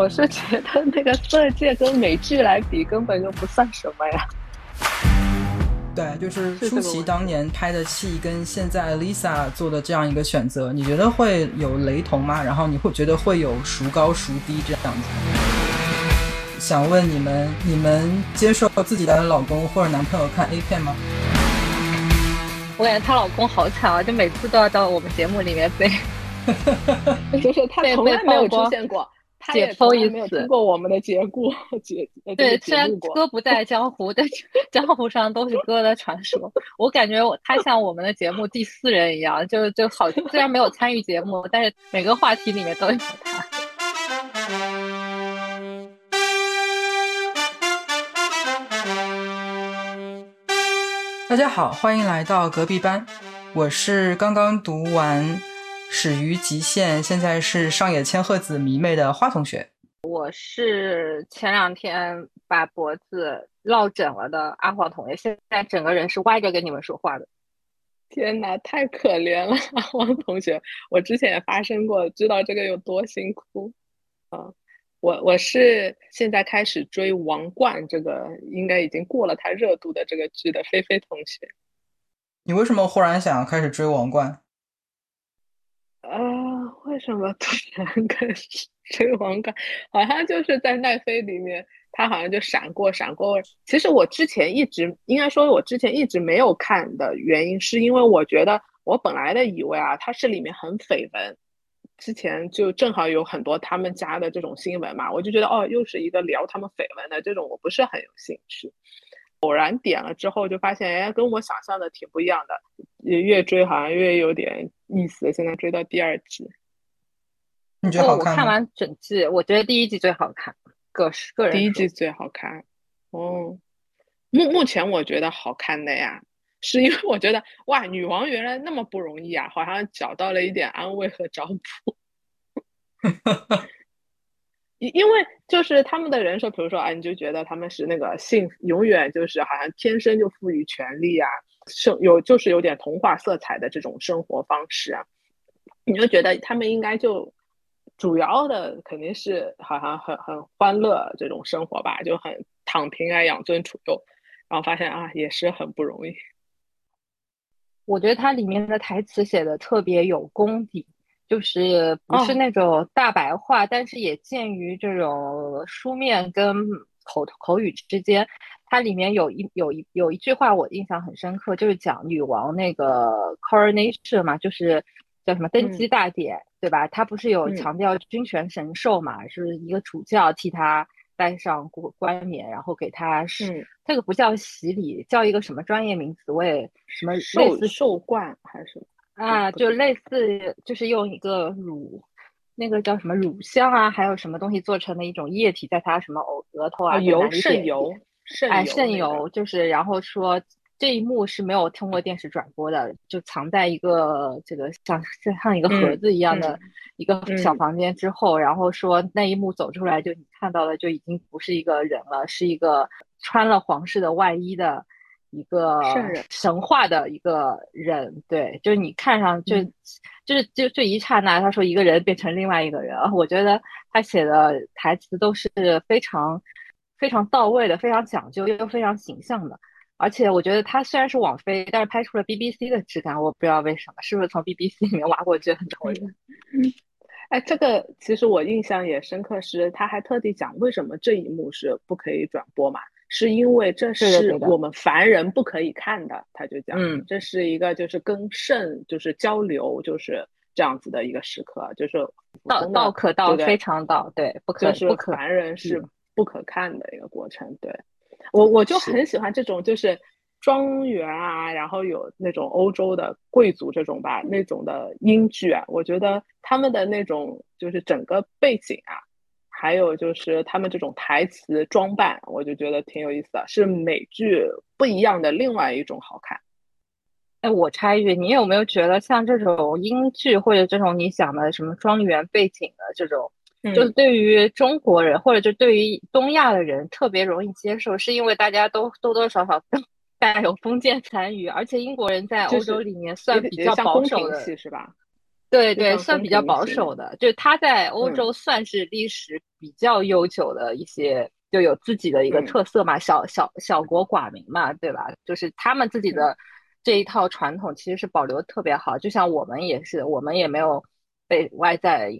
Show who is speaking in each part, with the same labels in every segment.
Speaker 1: 我是觉得那个色戒跟美剧来比，根本就不算什么呀。
Speaker 2: 对，就是舒淇当年拍的戏跟现在 Lisa 做的这样一个选择，你觉得会有雷同吗？然后你会觉得会有孰高孰低这样子？想问你们，你们接受自己的老公或者男朋友看 A 片吗？
Speaker 3: 我感觉她老公好惨啊，就每次都要到我们节目里面被，
Speaker 1: 就是他从来没有出现过。
Speaker 3: 解剖一
Speaker 1: 次，听过我们的节目，解
Speaker 3: 对，虽然哥不在 江湖，但是江湖上都是哥的传说。我感觉我他像我们的节目第四人一样，就就好。虽然没有参与节目，但是每个话题里面都有他。
Speaker 2: 大家好，欢迎来到隔壁班，我是刚刚读完。始于极限，现在是上野千鹤子迷妹的花同学。
Speaker 3: 我是前两天把脖子落枕了的阿黄同学，现在整个人是歪着跟你们说话的。
Speaker 1: 天哪，太可怜了，阿黄同学。我之前也发生过，知道这个有多辛苦。啊，我我是现在开始追《王冠》这个，应该已经过了它热度的这个剧的菲菲同学。
Speaker 2: 你为什么忽然想要开始追《王冠》？
Speaker 1: 啊，为什么突然开始追王冠？好像就是在奈飞里面，他好像就闪过闪过。其实我之前一直应该说，我之前一直没有看的原因，是因为我觉得我本来的以为啊，它是里面很绯闻。之前就正好有很多他们家的这种新闻嘛，我就觉得哦，又是一个聊他们绯闻的这种，我不是很有兴趣。偶然点了之后，就发现哎，跟我想象的挺不一样的。也越追好像越有点意思。现在追到第二季，
Speaker 2: 你觉得好看
Speaker 3: 我看完整季，我觉得第一季最好看。个是个人
Speaker 1: 第一季最好看。哦，目目前我觉得好看的呀，是因为我觉得哇，女王原来那么不容易啊，好像找到了一点安慰和找补。因因为就是他们的人设，比如说啊，你就觉得他们是那个性永远就是好像天生就赋予权利啊，生有就是有点童话色彩的这种生活方式啊，你就觉得他们应该就主要的肯定是好像很很欢乐这种生活吧，就很躺平啊，养尊处优，然后发现啊也是很不容易。
Speaker 3: 我觉得它里面的台词写的特别有功底。就是不是那种大白话，但是也鉴于这种书面跟口口语之间。它里面有一有一有一句话我印象很深刻，就是讲女王那个 coronation 嘛，就是叫什么登基大典，对吧？他不是有强调君权神授嘛，是一个主教替他戴上冠冠冕，然后给他是这个不叫洗礼，叫一个什么专业名词？我也什么类似
Speaker 1: 受冠还是？
Speaker 3: 啊，就类似，就是用一个乳，那个叫什么乳香啊，还有什么东西做成的一种液体，在他什么额额头啊，
Speaker 1: 油渗油，
Speaker 3: 哎，渗油，就是然后说这一幕是没有通过电视转播的，就藏在一个这个像像一个盒子一样的一个小房间之后，然后说那一幕走出来，就你看到的就已经不是一个人了，是一个穿了皇室的外衣的。一个神话的一个人，对，就是你看上就就是就这一刹那，他说一个人变成另外一个人，我觉得他写的台词都是非常非常到位的，非常讲究又非常形象的。而且我觉得他虽然是网飞，但是拍出了 BBC 的质感，我不知道为什么，是不是从 BBC 里面挖过去很多人？
Speaker 1: 哎，这个其实我印象也深刻，是他还特地讲为什么这一幕是不可以转播嘛。是因为这是我们凡人不可以看的，他就讲，嗯，这是一个就是跟圣就是交流就是这样子的一个时刻，就是
Speaker 3: 道道可道非常道，对，不可不可
Speaker 1: 凡人是不可看的一个过程。对我我就很喜欢这种就是庄园啊，然后有那种欧洲的贵族这种吧那种的英剧啊，我觉得他们的那种就是整个背景啊。还有就是他们这种台词装扮，我就觉得挺有意思的，是美剧不一样的另外一种好看。
Speaker 3: 哎，我插一句，你有没有觉得像这种英剧或者这种你想的什么庄园背景的这种，就是对于中国人或者就对于东亚的人特别容易接受，是因为大家都多多少少带有封建残余，而且英国人在欧洲里面算比较保守的，
Speaker 1: 是吧？
Speaker 3: 对对，算比较保守的，就他在欧洲算是历史比较悠久的一些，就有自己的一个特色嘛，小小小国寡民嘛，对吧？就是他们自己的这一套传统其实是保留特别好，就像我们也是，我们也没有被外在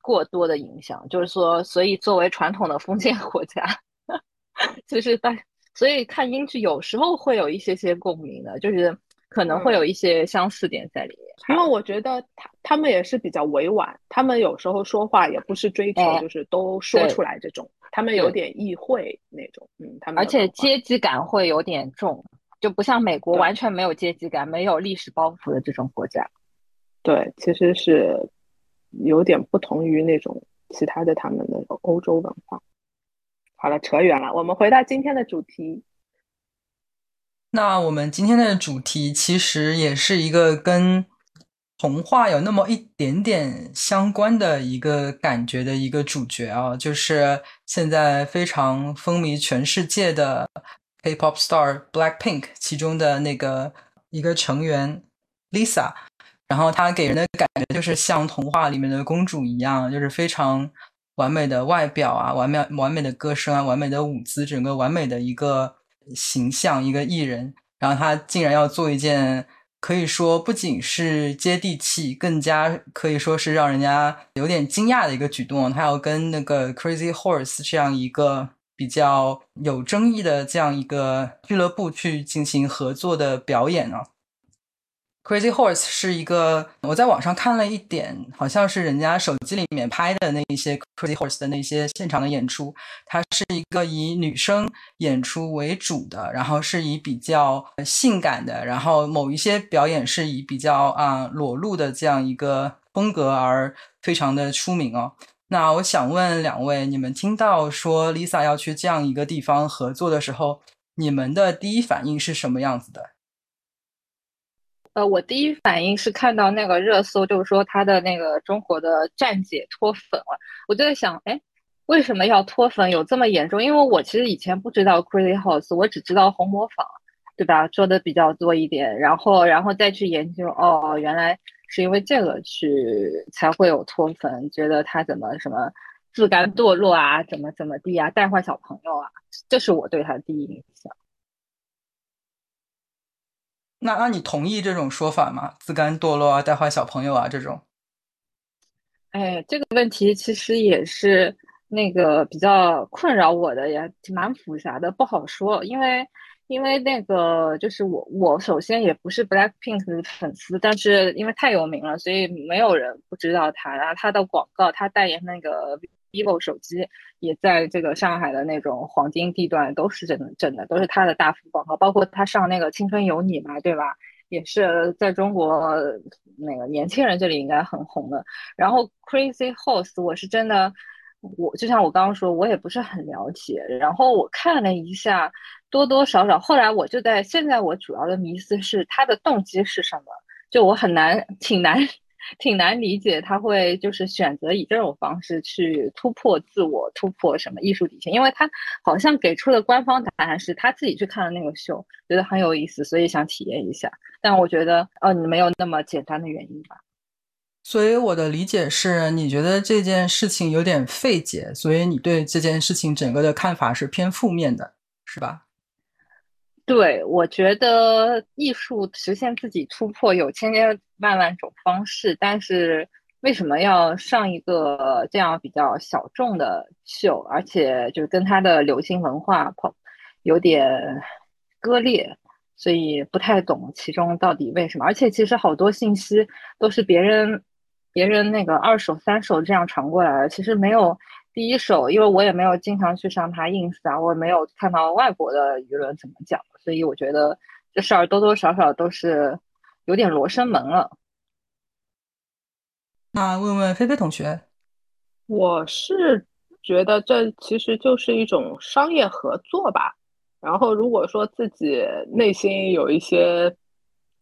Speaker 3: 过多的影响，就是说，所以作为传统的封建国家，就是大，所以看英剧有时候会有一些些共鸣的，就是可能会有一些相似点在里面。
Speaker 1: 因为我觉得他他们也是比较委婉，他们有时候说话也不是追求就是都说出来这种，他们有点意会那种，嗯，他们
Speaker 3: 而且阶级感会有点重，就不像美国完全没有阶级感、没有历史包袱的这种国家。
Speaker 1: 对，其实是有点不同于那种其他的他们的欧洲文化。好了，扯远了，我们回到今天的主题。
Speaker 2: 那我们今天的主题其实也是一个跟童话有那么一点点相关的一个感觉的一个主角啊，就是现在非常风靡全世界的 K-pop star Blackpink 其中的那个一个成员 Lisa，然后她给人的感觉就是像童话里面的公主一样，就是非常完美的外表啊，完美完美的歌声啊，完美的舞姿，整个完美的一个形象，一个艺人，然后他竟然要做一件。可以说不仅是接地气，更加可以说是让人家有点惊讶的一个举动。他要跟那个 Crazy Horse 这样一个比较有争议的这样一个俱乐部去进行合作的表演啊。Crazy Horse 是一个，我在网上看了一点，好像是人家手机里面拍的那一些 Crazy Horse 的那些现场的演出，它是一个以女生演出为主的，然后是以比较性感的，然后某一些表演是以比较啊裸露的这样一个风格而非常的出名哦。那我想问两位，你们听到说 Lisa 要去这样一个地方合作的时候，你们的第一反应是什么样子的？
Speaker 3: 呃，我第一反应是看到那个热搜，就是说他的那个中国的站姐脱粉了，我就在想，哎，为什么要脱粉？有这么严重？因为我其实以前不知道 Crazy House，我只知道红模仿，对吧？说的比较多一点，然后然后再去研究，哦，原来是因为这个去才会有脱粉，觉得他怎么什么自甘堕落啊，怎么怎么地啊，带坏小朋友啊，这是我对他的第一印象。
Speaker 2: 那那你同意这种说法吗？自甘堕落啊，带坏小朋友啊，这种。
Speaker 3: 哎，这个问题其实也是那个比较困扰我的，也蛮复杂的，不好说。因为因为那个就是我我首先也不是 Blackpink 的粉丝，但是因为太有名了，所以没有人不知道他。然后他的广告，他代言那个。Vivo 手机也在这个上海的那种黄金地段都是真的真的都是他的大幅广告，包括他上那个《青春有你》嘛，对吧？也是在中国那个年轻人这里应该很红的。然后 Crazy Horse 我是真的，我就像我刚刚说，我也不是很了解。然后我看了一下，多多少少，后来我就在现在我主要的迷思是他的动机是什么？就我很难挺难。挺难理解他会就是选择以这种方式去突破自我，突破什么艺术底线，因为他好像给出的官方答案是他自己去看了那个秀，觉得很有意思，所以想体验一下。但我觉得，哦，你没有那么简单的原因吧？
Speaker 2: 所以我的理解是你觉得这件事情有点费解，所以你对这件事情整个的看法是偏负面的，是吧？
Speaker 3: 对，我觉得艺术实现自己突破有千千万万种方式，但是为什么要上一个这样比较小众的秀，而且就是跟他的流行文化跑有点割裂，所以不太懂其中到底为什么。而且其实好多信息都是别人别人那个二手、三手这样传过来的，其实没有。第一手，因为我也没有经常去上他 ins 啊，我也没有看到外国的舆论怎么讲，所以我觉得这事儿多多少少都是有点罗生门了。
Speaker 2: 那问问菲菲同学，
Speaker 1: 我是觉得这其实就是一种商业合作吧。然后如果说自己内心有一些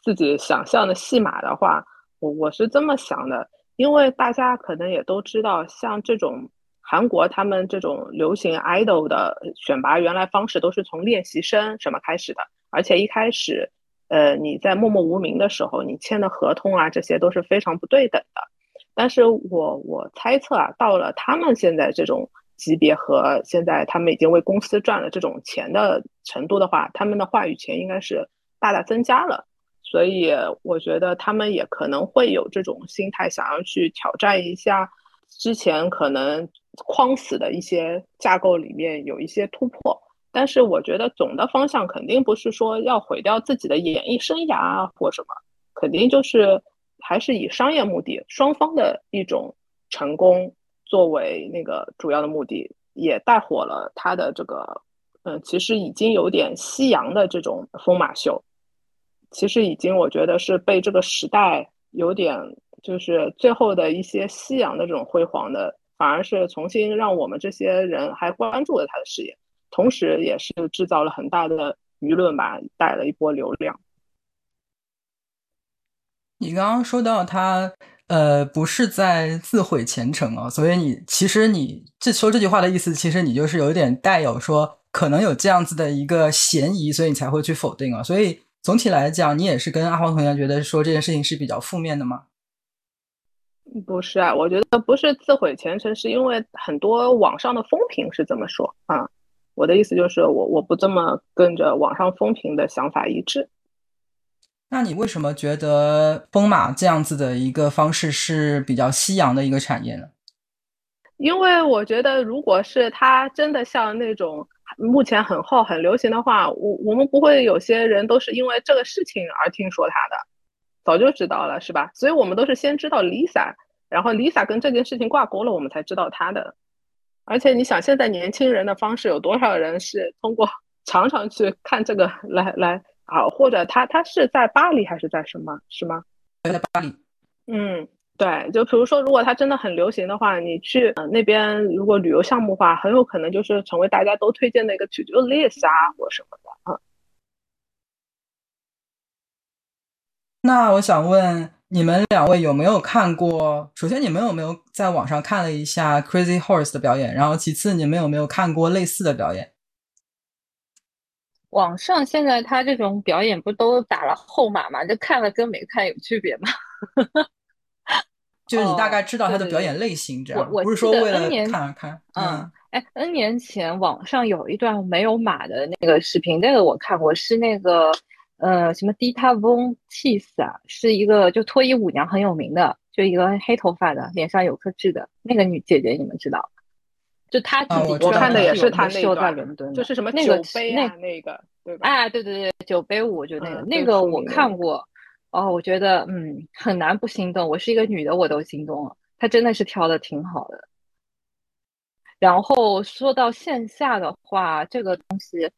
Speaker 1: 自己想象的戏码的话，我我是这么想的，因为大家可能也都知道，像这种。韩国他们这种流行 idol 的选拔，原来方式都是从练习生什么开始的，而且一开始呃，你在默默无名的时候，你签的合同啊，这些都是非常不对等的。但是我我猜测啊，到了他们现在这种级别和现在他们已经为公司赚了这种钱的程度的话，他们的话语权应该是大大增加了。所以我觉得他们也可能会有这种心态，想要去挑战一下之前可能框死的一些架构里面有一些突破。但是我觉得总的方向肯定不是说要毁掉自己的演艺生涯或什么，肯定就是。还是以商业目的，双方的一种成功作为那个主要的目的，也带火了他的这个，嗯，其实已经有点夕阳的这种疯马秀，其实已经我觉得是被这个时代有点就是最后的一些夕阳的这种辉煌的，反而是重新让我们这些人还关注了他的事业，同时也是制造了很大的舆论吧，带了一波流量。
Speaker 2: 你刚刚说到他，呃，不是在自毁前程啊，所以你其实你这说这句话的意思，其实你就是有点带有说可能有这样子的一个嫌疑，所以你才会去否定啊。所以总体来讲，你也是跟阿黄同学觉得说这件事情是比较负面的吗？
Speaker 1: 不是啊，我觉得不是自毁前程，是因为很多网上的风评是这么说啊。我的意思就是，我我不这么跟着网上风评的想法一致。
Speaker 2: 那你为什么觉得疯马这样子的一个方式是比较夕阳的一个产业呢？
Speaker 1: 因为我觉得，如果是它真的像那种目前很厚、很流行的话，我我们不会有些人都是因为这个事情而听说它的，早就知道了，是吧？所以我们都是先知道 Lisa，然后 Lisa 跟这件事情挂钩了，我们才知道她的。而且你想，现在年轻人的方式有多少人是通过常常去看这个来来？啊，或者他他是在巴黎还是在什么？是吗？
Speaker 2: 在巴黎。
Speaker 1: 嗯，对，就比如说，如果它真的很流行的话，你去那边如果旅游项目的话，很有可能就是成为大家都推荐的一个 to do list 啊，或什么的啊。
Speaker 2: 那我想问你们两位有没有看过？首先，你们有没有在网上看了一下 Crazy Horse 的表演？然后，其次，你们有没有看过类似的表演？
Speaker 3: 网上现在他这种表演不都打了后码吗？就看了跟没看有区别吗？
Speaker 2: 就是你大概知道他的表演类型，这样不是说为了看而看。嗯，
Speaker 3: 哎，N 年前网上有一段没有码的那个视频，那个我看过，是那个呃什么 Dita Von Teese 啊，是一个就脱衣舞娘很有名的，就一个黑头发的，脸上有颗痣的那个女姐姐，你们知道？就她自己，
Speaker 1: 我看的也是她
Speaker 3: 那段，伦敦
Speaker 1: 就是什么
Speaker 3: 那个
Speaker 1: 杯
Speaker 3: 那
Speaker 1: 那个，对吧？
Speaker 3: 哎，对对对，酒杯舞就那个，那个我看过。哦，我觉得嗯很难不心动。我是一个女的，我都心动了。她真的是跳的挺好的。然后说到线下的话，这个东西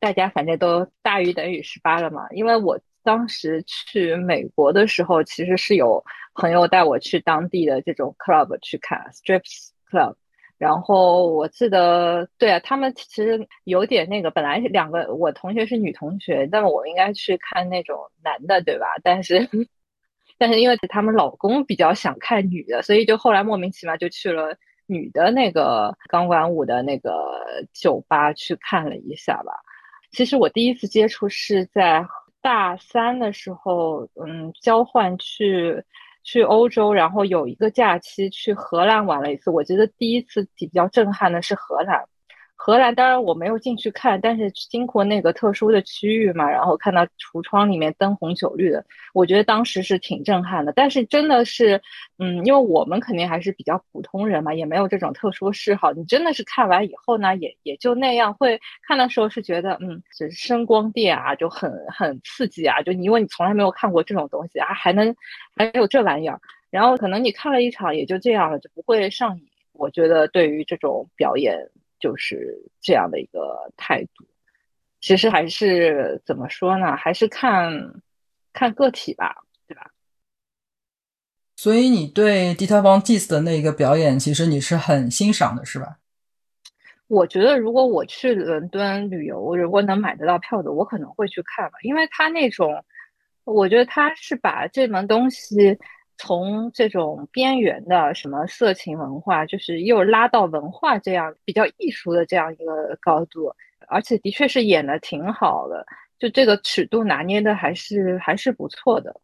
Speaker 3: 大家反正都大于等于十八了嘛。因为我当时去美国的时候，其实是有朋友带我去当地的这种 club 去看 strips club。然后我记得，对啊，他们其实有点那个，本来两个我同学是女同学，但我应该去看那种男的，对吧？但是，但是因为他们老公比较想看女的，所以就后来莫名其妙就去了女的那个钢管舞的那个酒吧去看了一下吧。其实我第一次接触是在大三的时候，嗯，交换去。去欧洲，然后有一个假期去荷兰玩了一次。我觉得第一次比较震撼的是荷兰。荷兰当然我没有进去看，但是经过那个特殊的区域嘛，然后看到橱窗里面灯红酒绿的，我觉得当时是挺震撼的。但是真的是，嗯，因为我们肯定还是比较普通人嘛，也没有这种特殊嗜好。你真的是看完以后呢，也也就那样。会看的时候是觉得，嗯，就是声光电啊，就很很刺激啊，就因为你从来没有看过这种东西啊，还能还有这玩意儿。然后可能你看了一场也就这样了，就不会上瘾。我觉得对于这种表演。就是这样的一个态度，其实还是怎么说呢？还是看看个体吧，对吧？
Speaker 2: 所以你对 Dita Von Teese 的那个表演，其实你是很欣赏的，是吧？
Speaker 3: 我觉得如果我去伦敦旅游，如果能买得到票的，我可能会去看吧，因为他那种，我觉得他是把这门东西。从这种边缘的什么色情文化，就是又拉到文化这样比较艺术的这样一个高度，而且的确是演的挺好的。就这个尺度拿捏的还是还是不错的。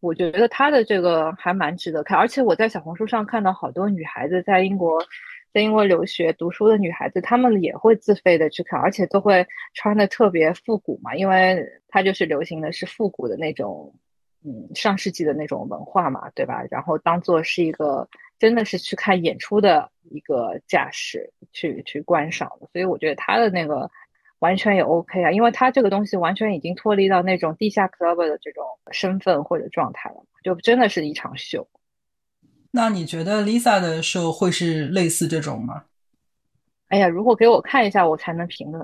Speaker 3: 我觉得他的这个还蛮值得看，而且我在小红书上看到好多女孩子在英国。在英国留学读书的女孩子，她们也会自费的去看，而且都会穿的特别复古嘛，因为它就是流行的是复古的那种，嗯，上世纪的那种文化嘛，对吧？然后当做是一个真的是去看演出的一个架势去去观赏的，所以我觉得他的那个完全也 OK 啊，因为他这个东西完全已经脱离到那种地下 club 的这种身份或者状态了，就真的是一场秀。
Speaker 2: 那你觉得 Lisa 的秀会是类似这种吗？
Speaker 3: 哎呀，如果给我看一下，我才能评论。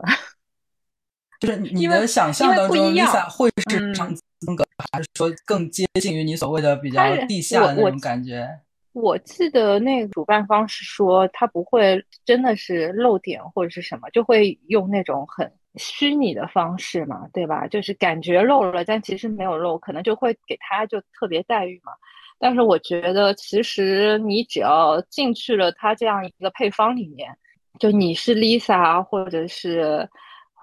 Speaker 2: 就是你的想象当中，Lisa 会是这样风格，还是说更接近于你所谓的比较地下的那种感觉？
Speaker 3: 我记得那个主办方是说，他不会真的是露点或者是什么，就会用那种很虚拟的方式嘛，对吧？就是感觉露了，但其实没有露，可能就会给他就特别待遇嘛。但是我觉得，其实你只要进去了他这样一个配方里面，就你是 Lisa，或者是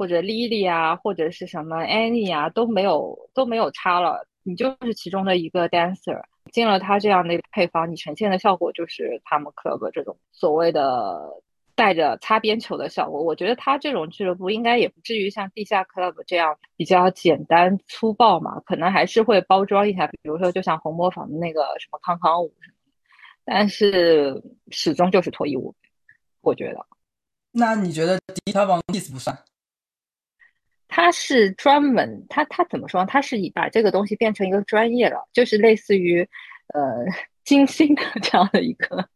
Speaker 3: 或者 Lily 啊，或者是什么 Annie 啊，都没有都没有差了，你就是其中的一个 dancer。进了他这样的一个配方，你呈现的效果就是他们 club 这种所谓的。带着擦边球的效果，我觉得他这种俱乐部应该也不至于像地下 club 这样比较简单粗暴嘛，可能还是会包装一下，比如说就像红磨坊的那个什么康康舞什么，但是始终就是脱衣舞，我觉得。
Speaker 2: 那你觉得迪卡王意思不算？
Speaker 3: 他是专门，他他怎么说？他是以把这个东西变成一个专业了，就是类似于呃金星的这样的一个。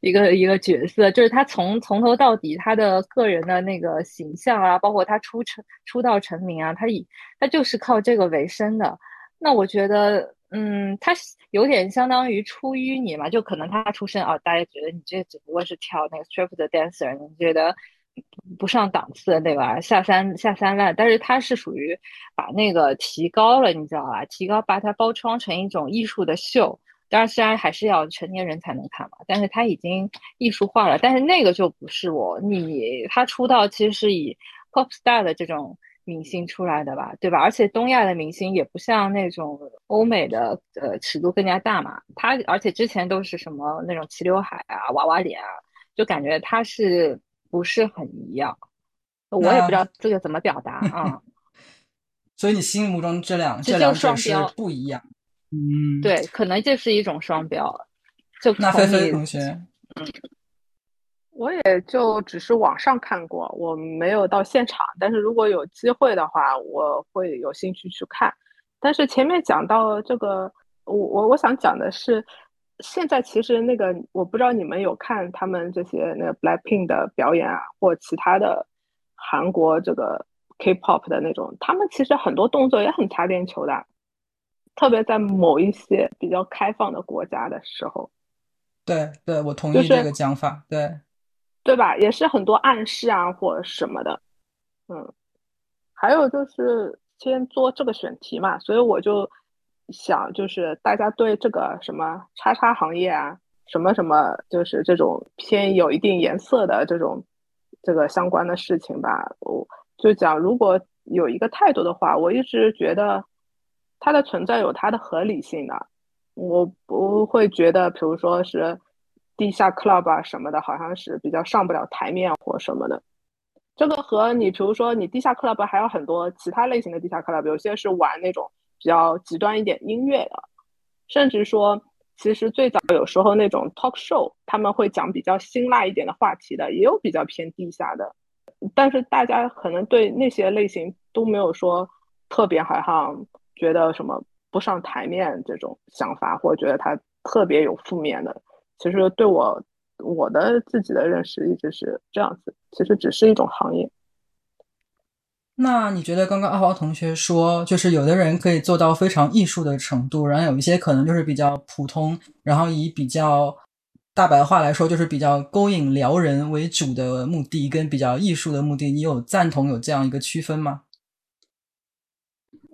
Speaker 3: 一个一个角色，就是他从从头到底，他的个人的那个形象啊，包括他出成出道成名啊，他以他就是靠这个为生的。那我觉得，嗯，他有点相当于出淤泥嘛，就可能他出身啊，大家觉得你这只不过是跳那个 strip 的 dancer，你觉得不上档次，对吧？下三下三滥，但是他是属于把那个提高了，你知道吧？提高把它包装成一种艺术的秀。当然，虽然还是要成年人才能看嘛，但是他已经艺术化了。但是那个就不是我，你他出道其实是以 pop star 的这种明星出来的吧，对吧？而且东亚的明星也不像那种欧美的，呃，尺度更加大嘛。他而且之前都是什么那种齐刘海啊、娃娃脸啊，就感觉他是不是很一样？我也不知道这个怎么表达 啊。
Speaker 2: 所以你心目中这两这两种是不一样。嗯，
Speaker 3: 对，可能这是一种双标。就
Speaker 2: 那菲菲同学，
Speaker 1: 嗯，我也就只是网上看过，我没有到现场。但是如果有机会的话，我会有兴趣去看。但是前面讲到这个，我我我想讲的是，现在其实那个我不知道你们有看他们这些那个 Blackpink 的表演啊，或其他的韩国这个 K-pop 的那种，他们其实很多动作也很擦边球的。特别在某一些比较开放的国家的时候，
Speaker 2: 对对，我同意这个讲法，对
Speaker 1: 对吧？也是很多暗示啊，或什么的，嗯。还有就是先做这个选题嘛，所以我就想，就是大家对这个什么叉叉行业啊，什么什么，就是这种偏有一定颜色的这种这个相关的事情吧，我就讲，如果有一个态度的话，我一直觉得。它的存在有它的合理性的，我不会觉得，比如说是地下 club 啊什么的，好像是比较上不了台面或什么的。这个和你，比如说你地下 club 还有很多其他类型的地下 club，有些是玩那种比较极端一点音乐的，甚至说，其实最早有时候那种 talk show，他们会讲比较辛辣一点的话题的，也有比较偏地下的。但是大家可能对那些类型都没有说特别好像。觉得什么不上台面这种想法，或者觉得他特别有负面的，其实对我我的自己的认识一直是这样子。其实只是一种行业。
Speaker 2: 那你觉得刚刚阿华同学说，就是有的人可以做到非常艺术的程度，然后有一些可能就是比较普通，然后以比较大白话来说，就是比较勾引撩人为主的目的，跟比较艺术的目的，你有赞同有这样一个区分吗？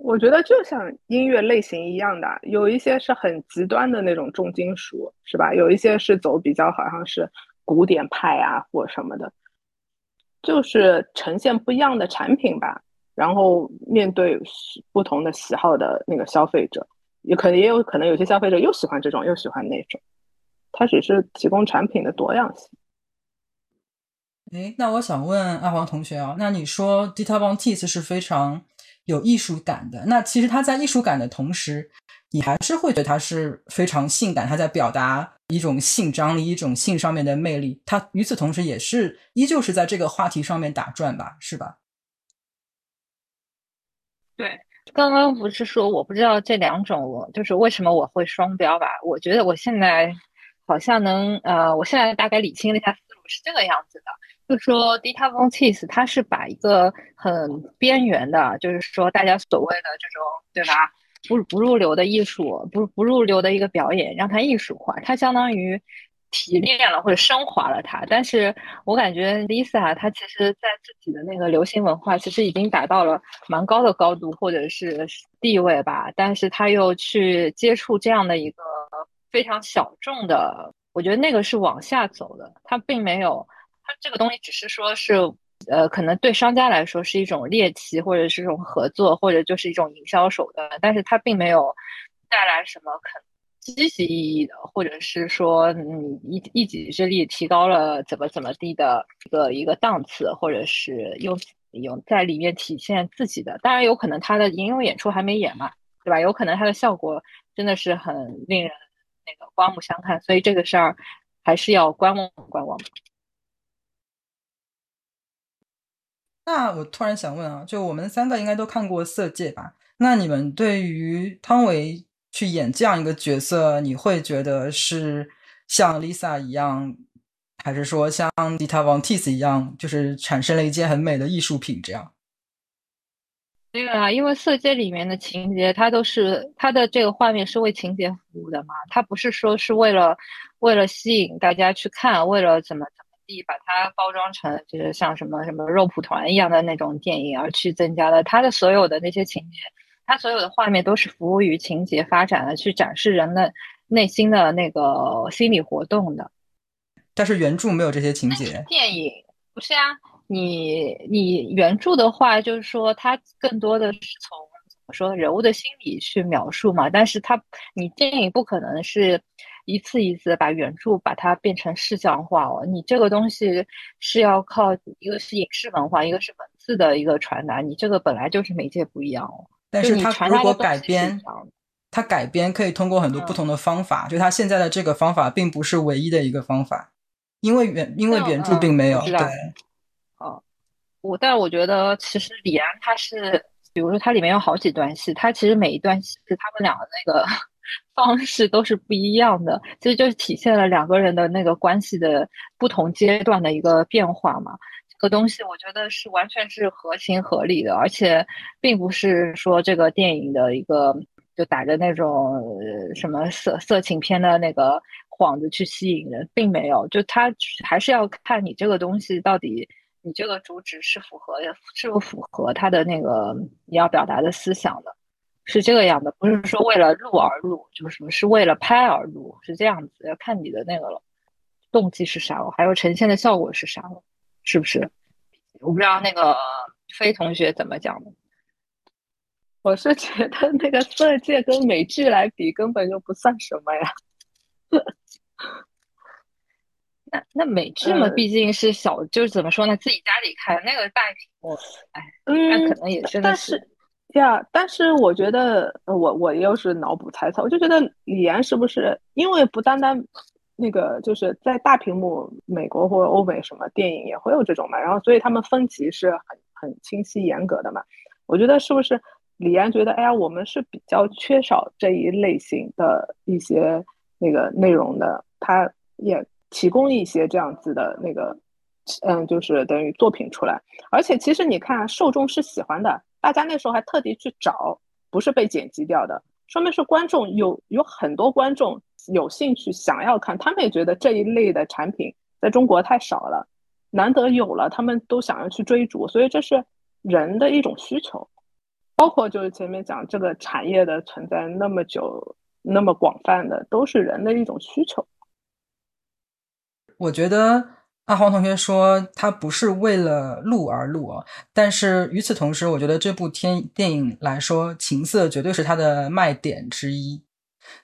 Speaker 1: 我觉得就像音乐类型一样的，有一些是很极端的那种重金属，是吧？有一些是走比较好像是古典派啊或什么的，就是呈现不一样的产品吧。然后面对不同的喜好的那个消费者，也可能也有可能有些消费者又喜欢这种又喜欢那种，它只是提供产品的多样性。
Speaker 2: 哎，那我想问阿黄同学啊，那你说 Dita b o n Teese 是非常有艺术感的，那其实他在艺术感的同时，你还是会觉得他是非常性感，他在表达一种性张力，一种性上面的魅力。他与此同时也是依旧是在这个话题上面打转吧，是吧？
Speaker 3: 对，刚刚不是说我不知道这两种，我就是为什么我会双标吧？我觉得我现在好像能，呃，我现在大概理清了一下思路，是这个样子的。就说 Dita Von Teese，他是把一个很边缘的，就是说大家所谓的这种，对吧？不不入流的艺术，不不入流的一个表演，让它艺术化，它相当于提炼了或者升华了它。但是我感觉 Lisa 她其实在自己的那个流行文化，其实已经达到了蛮高的高度或者是地位吧。但是她又去接触这样的一个非常小众的，我觉得那个是往下走的，她并没有。这个东西只是说是，呃，可能对商家来说是一种猎奇，或者是一种合作，或者就是一种营销手段，但是它并没有带来什么肯积极意义的，或者是说你一一己之力提高了怎么怎么地的一个一个档次，或者是用用在里面体现自己的。当然有可能他的吟游演出还没演嘛，对吧？有可能他的效果真的是很令人那个刮目相看，所以这个事儿还是要观望观望。
Speaker 2: 那我突然想问啊，就我们三个应该都看过《色戒》吧？那你们对于汤唯去演这样一个角色，你会觉得是像 Lisa 一样，还是说像 Dita Von Teese 一样，就是产生了一件很美的艺术品这样？
Speaker 3: 对啊，因为《色戒》里面的情节，它都是它的这个画面是为情节服务的嘛，它不是说是为了为了吸引大家去看，为了怎么怎么。把它包装成就是像什么什么肉蒲团一样的那种电影，而去增加了它的所有的那些情节，它所有的画面都是服务于情节发展的，去展示人的内心的那个心理活动的。
Speaker 2: 但是原著没有这些情节。
Speaker 3: 电影不是啊，你你原著的话，就是说它更多的是从怎么说人物的心理去描述嘛，但是它你电影不可能是。一次一次把原著把它变成视像化哦，你这个东西是要靠一个是影视文化，一个是文字的一个传达，你这个本来就是媒介不一样哦。
Speaker 2: 但是它如果改编，它改编可以通过很多不同的方法，就它现在的这个方法并不是唯一的一个方法，因为原因为原著并没有对。
Speaker 3: 哦，我但我觉得其实李安他是，比如说它里面有好几段戏，他其实每一段戏是他们两个那个。方式都是不一样的，其实就是体现了两个人的那个关系的不同阶段的一个变化嘛。这个东西我觉得是完全是合情合理的，而且并不是说这个电影的一个就打着那种什么色色情片的那个幌子去吸引人，并没有。就他还是要看你这个东西到底你这个主旨是符合是不符合他的那个你要表达的思想的。是这个样的，不是说为了录而录，就是什么是为了拍而录，是这样子，要看你的那个了，动机是啥了，还有呈现的效果是啥了，是不是？我不知道那个飞同学怎么讲的。
Speaker 1: 我是觉得那个色戒跟美剧来比，根本就不算什么呀。
Speaker 3: 那那美剧嘛，毕竟是小，就是怎么说呢，自己家里看那个大屏幕，哎，那可能也真的
Speaker 1: 是。呀，但是我觉得，我我又是脑补猜测，我就觉得李安是不是因为不单单那个就是在大屏幕，美国或欧美什么电影也会有这种嘛，然后所以他们分级是很很清晰严格的嘛。我觉得是不是李安觉得，哎呀，我们是比较缺少这一类型的一些那个内容的，他也提供一些这样子的那个，嗯，就是等于作品出来，而且其实你看，受众是喜欢的。大家那时候还特地去找，不是被剪辑掉的，说明是观众有有很多观众有兴趣想要看，他们也觉得这一类的产品在中国太少了，难得有了，他们都想要去追逐，所以这是人的一种需求，包括就是前面讲这个产业的存在那么久那么广泛的，都是人的一种需求。
Speaker 2: 我觉得。阿黄同学说他不是为了录而录啊，但是与此同时，我觉得这部天电影来说，情色绝对是他的卖点之一。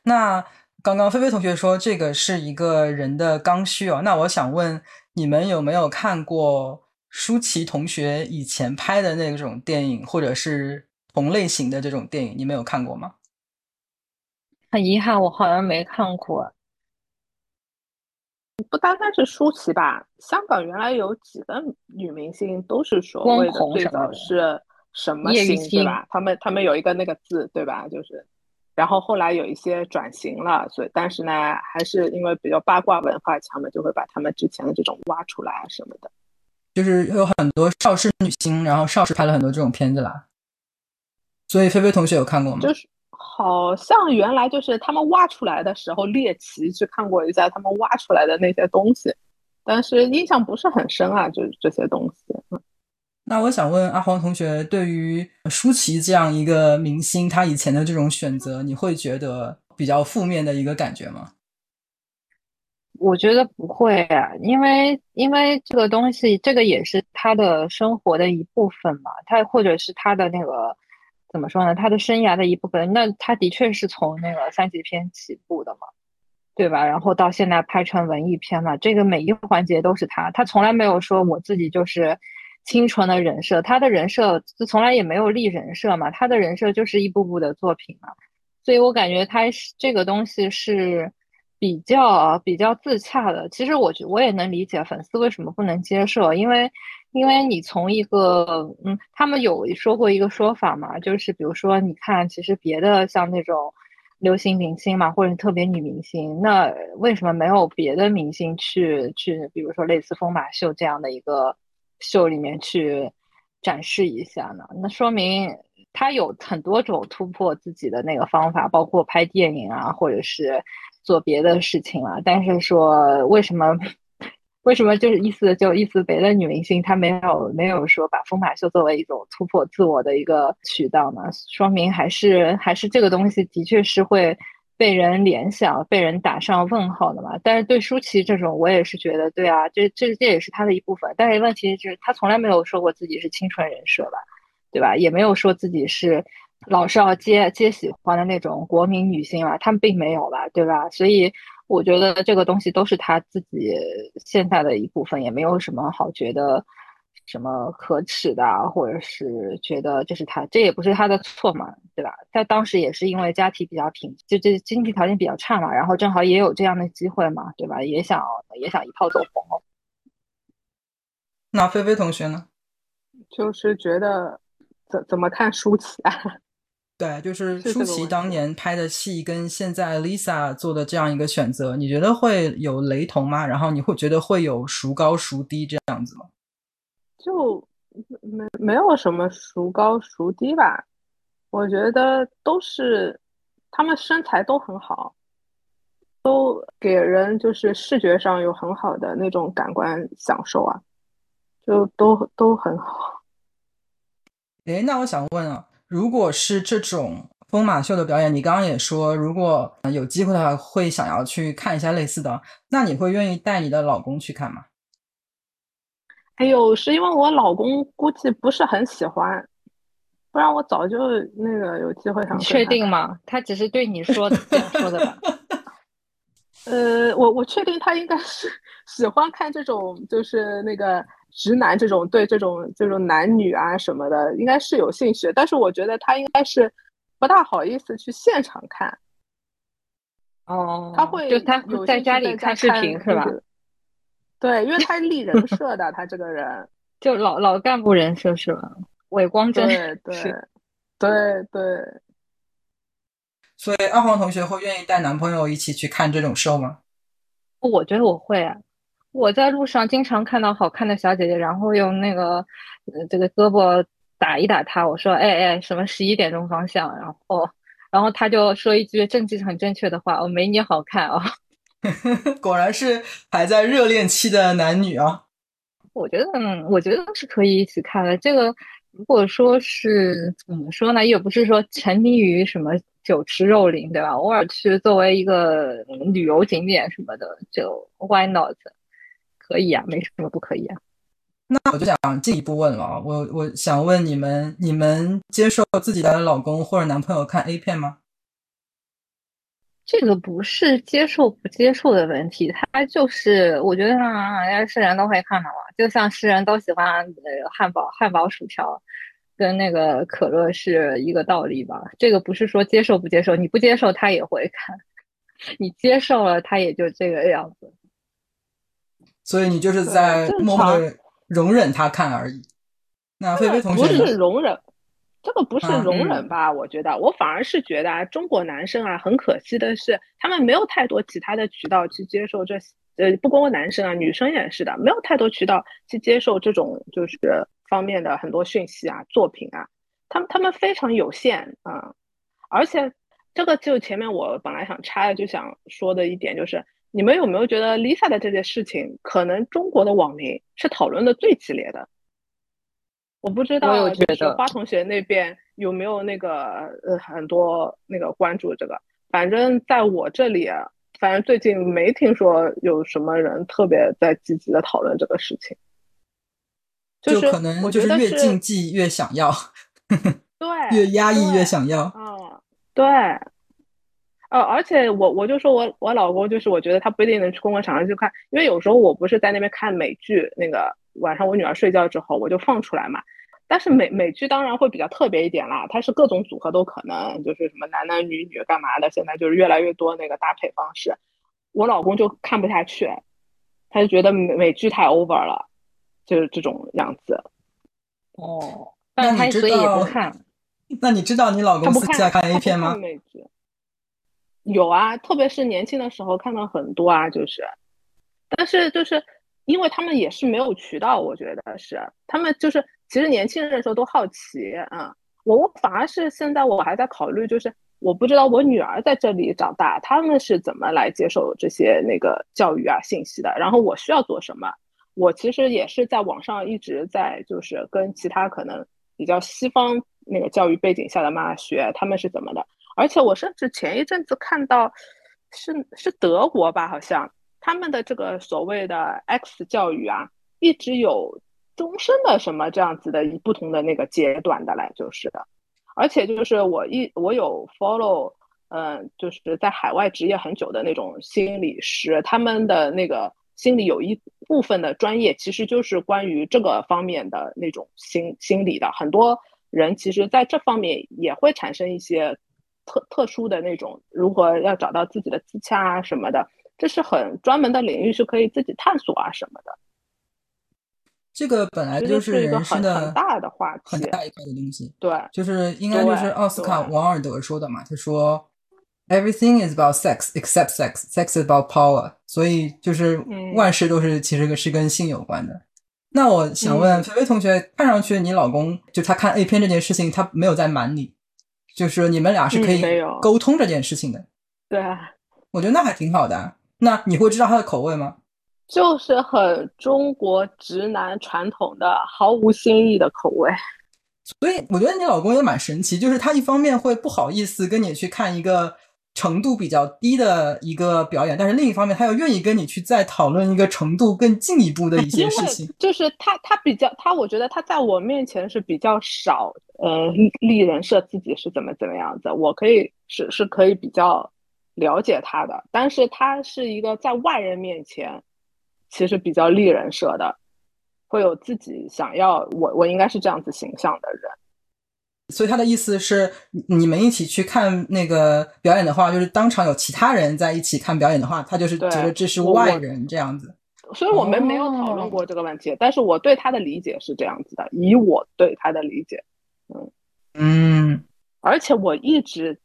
Speaker 2: 那刚刚菲菲同学说这个是一个人的刚需哦，那我想问你们有没有看过舒淇同学以前拍的那种电影，或者是同类型的这种电影，你们有看过吗？
Speaker 3: 很遗憾，我好像没看过。
Speaker 1: 不单单是舒淇吧，香港原来有几个女明星都是所谓的最早是什么星对吧？他们他们有一个那个字对吧？就是，然后后来有一些转型了，所以但是呢，还是因为比较八卦文化强嘛，就会把他们之前的这种挖出来啊什么的。
Speaker 2: 就是有很多邵氏女星，然后邵氏拍了很多这种片子啦。所以菲菲同学有看过吗？
Speaker 1: 就是。好像原来就是他们挖出来的时候猎奇去看过一下他们挖出来的那些东西，但是印象不是很深啊，就是这些东西。
Speaker 2: 那我想问阿黄同学，对于舒淇这样一个明星，他以前的这种选择，你会觉得比较负面的一个感觉吗？
Speaker 3: 我觉得不会啊，因为因为这个东西，这个也是他的生活的一部分嘛，他或者是他的那个。怎么说呢？他的生涯的一部分，那他的确是从那个三级片起步的嘛，对吧？然后到现在拍成文艺片了，这个每一个环节都是他，他从来没有说我自己就是清纯的人设，他的人设就从来也没有立人设嘛，他的人设就是一部部的作品嘛，所以我感觉他是这个东西是比较比较自洽的。其实我觉我也能理解粉丝为什么不能接受，因为。因为你从一个嗯，他们有说过一个说法嘛，就是比如说，你看，其实别的像那种流行明星嘛，或者特别女明星，那为什么没有别的明星去去，比如说类似疯马秀这样的一个秀里面去展示一下呢？那说明他有很多种突破自己的那个方法，包括拍电影啊，或者是做别的事情啊。但是说为什么？为什么就是意思就意思别的女明星她没有没有说把疯马秀作为一种突破自我的一个渠道呢？说明还是还是这个东西的确是会被人联想、被人打上问号的嘛。但是对舒淇这种，我也是觉得对啊，这这这也是她的一部分。但是问题就是她从来没有说过自己是清纯人设吧，对吧？也没有说自己是老少皆皆喜欢的那种国民女星啊，他们并没有吧，对吧？所以。我觉得这个东西都是他自己现在的一部分，也没有什么好觉得什么可耻的，或者是觉得这是他，这也不是他的错嘛，对吧？他当时也是因为家庭比较贫，就这经济条件比较差嘛，然后正好也有这样的机会嘛，对吧？也想也想一炮走红。
Speaker 2: 那菲菲同学呢？
Speaker 1: 就是觉得怎怎么看舒淇啊？
Speaker 2: 对，就是舒淇当年拍的戏跟现在 Lisa 做的这样一个选择，你觉得会有雷同吗？然后你会觉得会有孰高孰低这样子吗？
Speaker 1: 就没没有什么孰高孰低吧，我觉得都是他们身材都很好，都给人就是视觉上有很好的那种感官享受啊，就都都很好。
Speaker 2: 哎，那我想问啊。如果是这种疯马秀的表演，你刚刚也说，如果有机会的话，会想要去看一下类似的，那你会愿意带你的老公去看吗？
Speaker 1: 哎呦，是因为我老公估计不是很喜欢，不然我早就那个有机会想。
Speaker 3: 确定吗？他只是对你说这样说的吧？
Speaker 1: 呃，我我确定他应该是 喜欢看这种，就是那个。直男这种对这种这种男女啊什么的，应该是有兴趣，但是我觉得他应该是不大好意思去现场看。
Speaker 3: 哦，
Speaker 1: 他会
Speaker 3: 就他在家里看视频是吧？
Speaker 1: 对，因为他是立人设的，他这个人
Speaker 3: 就老老干部人设是吧？伪光正，
Speaker 1: 对对对对。
Speaker 2: 所以二黄同学会愿意带男朋友一起去看这种 show 吗？
Speaker 3: 我觉得我会啊。我在路上经常看到好看的小姐姐，然后用那个呃这个胳膊打一打她。我说：“哎哎，什么十一点钟方向？”然后，然后她就说一句政治很正确的话：“我没你好看啊。”
Speaker 2: 果然是还在热恋期的男女啊。
Speaker 3: 我觉得嗯，我觉得是可以一起看的。这个如果说是怎么说呢？也不是说沉迷于什么酒池肉林，对吧？偶尔去作为一个旅游景点什么的，就 Why not？可以啊，没什么不可以啊。
Speaker 2: 那我就想进一步问了，我我想问你们，你们接受自己的老公或者男朋友看 A 片吗？
Speaker 3: 这个不是接受不接受的问题，他就是我觉得啊，人是人都会看的嘛，就像是人都喜欢呃汉堡、汉堡、薯条，跟那个可乐是一个道理吧。这个不是说接受不接受，你不接受他也会看，你接受了他也就这个样子。
Speaker 2: 所以你就是在默默的容忍他看而已。那菲菲同学
Speaker 1: 不是容忍。这个不是容忍吧？我觉得，我反而是觉得啊，中国男生啊，很可惜的是，他们没有太多其他的渠道去接受这，呃，不光男生啊，女生也是的，没有太多渠道去接受这种就是方面的很多讯息啊、作品啊，他们他们非常有限啊。而且，这个就前面我本来想插的，就想说的一点就是，你们有没有觉得 Lisa 的这件事情，可能中国的网民是讨论的最激烈的？我不知道，就是花同学那边有没有那个呃很多那个关注这个，反正在我这里，反正最近没听说有什么人特别在积极的讨论这个事情。就
Speaker 2: 可能就是越禁忌越想要，
Speaker 1: 对，
Speaker 2: 越压抑越想要。
Speaker 1: 嗯，对。呃，而且我我就说我我老公就是我觉得他不一定能去公共场合去看，因为有时候我不是在那边看美剧，那个晚上我女儿睡觉之后我就放出来嘛。但是美美剧当然会比较特别一点啦，它是各种组合都可能，就是什么男男女女干嘛的，现在就是越来越多那个搭配方式。我老公就看不下去，他就觉得美美剧太 over 了，就是这种样子。
Speaker 3: 哦，但他所以也不看。
Speaker 2: 那你知道你老公私下看 A 片吗？
Speaker 1: 美剧有啊，特别是年轻的时候看到很多啊，就是，但是就是因为他们也是没有渠道，我觉得是他们就是。其实年轻人的时候都好奇啊，我我反而是现在我还在考虑，就是我不知道我女儿在这里长大，他们是怎么来接受这些那个教育啊信息的，然后我需要做什么？我其实也是在网上一直在就是跟其他可能比较西方那个教育背景下的妈妈学他们是怎么的，而且我甚至前一阵子看到是是德国吧，好像他们的这个所谓的 X 教育啊，一直有。终身的什么这样子的一不同的那个阶段的来就是的，而且就是我一我有 follow，嗯，就是在海外职业很久的那种心理师，他们的那个心理有一部分的专业其实就是关于这个方面的那种心心理的，很多人其实在这方面也会产生一些特特殊的那种如何要找到自己的自洽啊什么的，这是很专门的领域，是可以自己探索啊什么的。
Speaker 2: 这个本来就是人生
Speaker 1: 的很大的话题，
Speaker 2: 很大一块的东西。
Speaker 1: 对，
Speaker 2: 就是应该就是奥斯卡王尔德说的嘛。他说，Everything is about sex except sex. Sex is about power. 所以就是万事都是其实是跟性有关的。那我想问菲菲同学，看上去你老公就他看 A 片这件事情，他没有在瞒你，就是你们俩是可以沟通这件事情的。
Speaker 1: 对啊，
Speaker 2: 我觉得那还挺好的。那你会知道他的口味吗？
Speaker 1: 就是很中国直男传统的毫无新意的口味，
Speaker 2: 所以我觉得你老公也蛮神奇，就是他一方面会不好意思跟你去看一个程度比较低的一个表演，但是另一方面他又愿意跟你去再讨论一个程度更进一步的一些事情。
Speaker 1: 就是他他比较他，我觉得他在我面前是比较少，呃，立人设自己是怎么怎么样子，我可以是是可以比较了解他的，但是他是一个在外人面前。其实比较立人设的，会有自己想要我我应该是这样子形象的人，
Speaker 2: 所以他的意思是，你们一起去看那个表演的话，就是当场有其他人在一起看表演的话，他就是觉得这是外人这样子。
Speaker 1: 所以我们没有讨论过这个问题，但是我对他的理解是这样子的，以我对他的理解，
Speaker 2: 嗯嗯，
Speaker 1: 而且我一直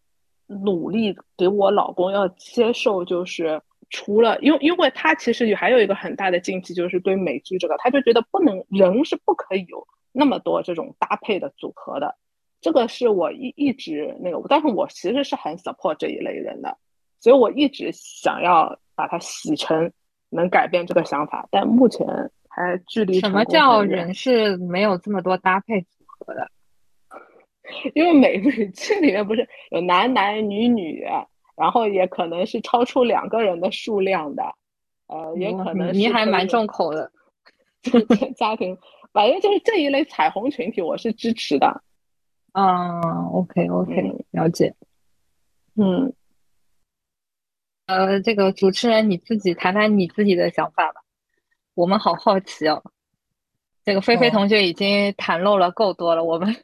Speaker 1: 努力给我老公要接受，就是。除了，因为因为他其实也还有一个很大的禁忌，就是对美剧这个，他就觉得不能人是不可以有那么多这种搭配的组合的，这个是我一一直那个，但是我其实是很 support 这一类人的，所以我一直想要把它洗成能改变这个想法，但目前还距离
Speaker 3: 什么叫人是没有这么多搭配组合的？
Speaker 1: 因为美美剧里面不是有男男女女。然后也可能是超出两个人的数量的，呃，也可能
Speaker 3: 你还蛮重口的。
Speaker 1: 家庭，反正就是这一类彩虹群体，我是支持的。
Speaker 3: 嗯，OK OK，了解。
Speaker 1: 嗯，
Speaker 3: 呃，这个主持人你自己谈谈你自己的想法吧，我们好好奇哦。这个菲菲同学已经袒露了够多了，我们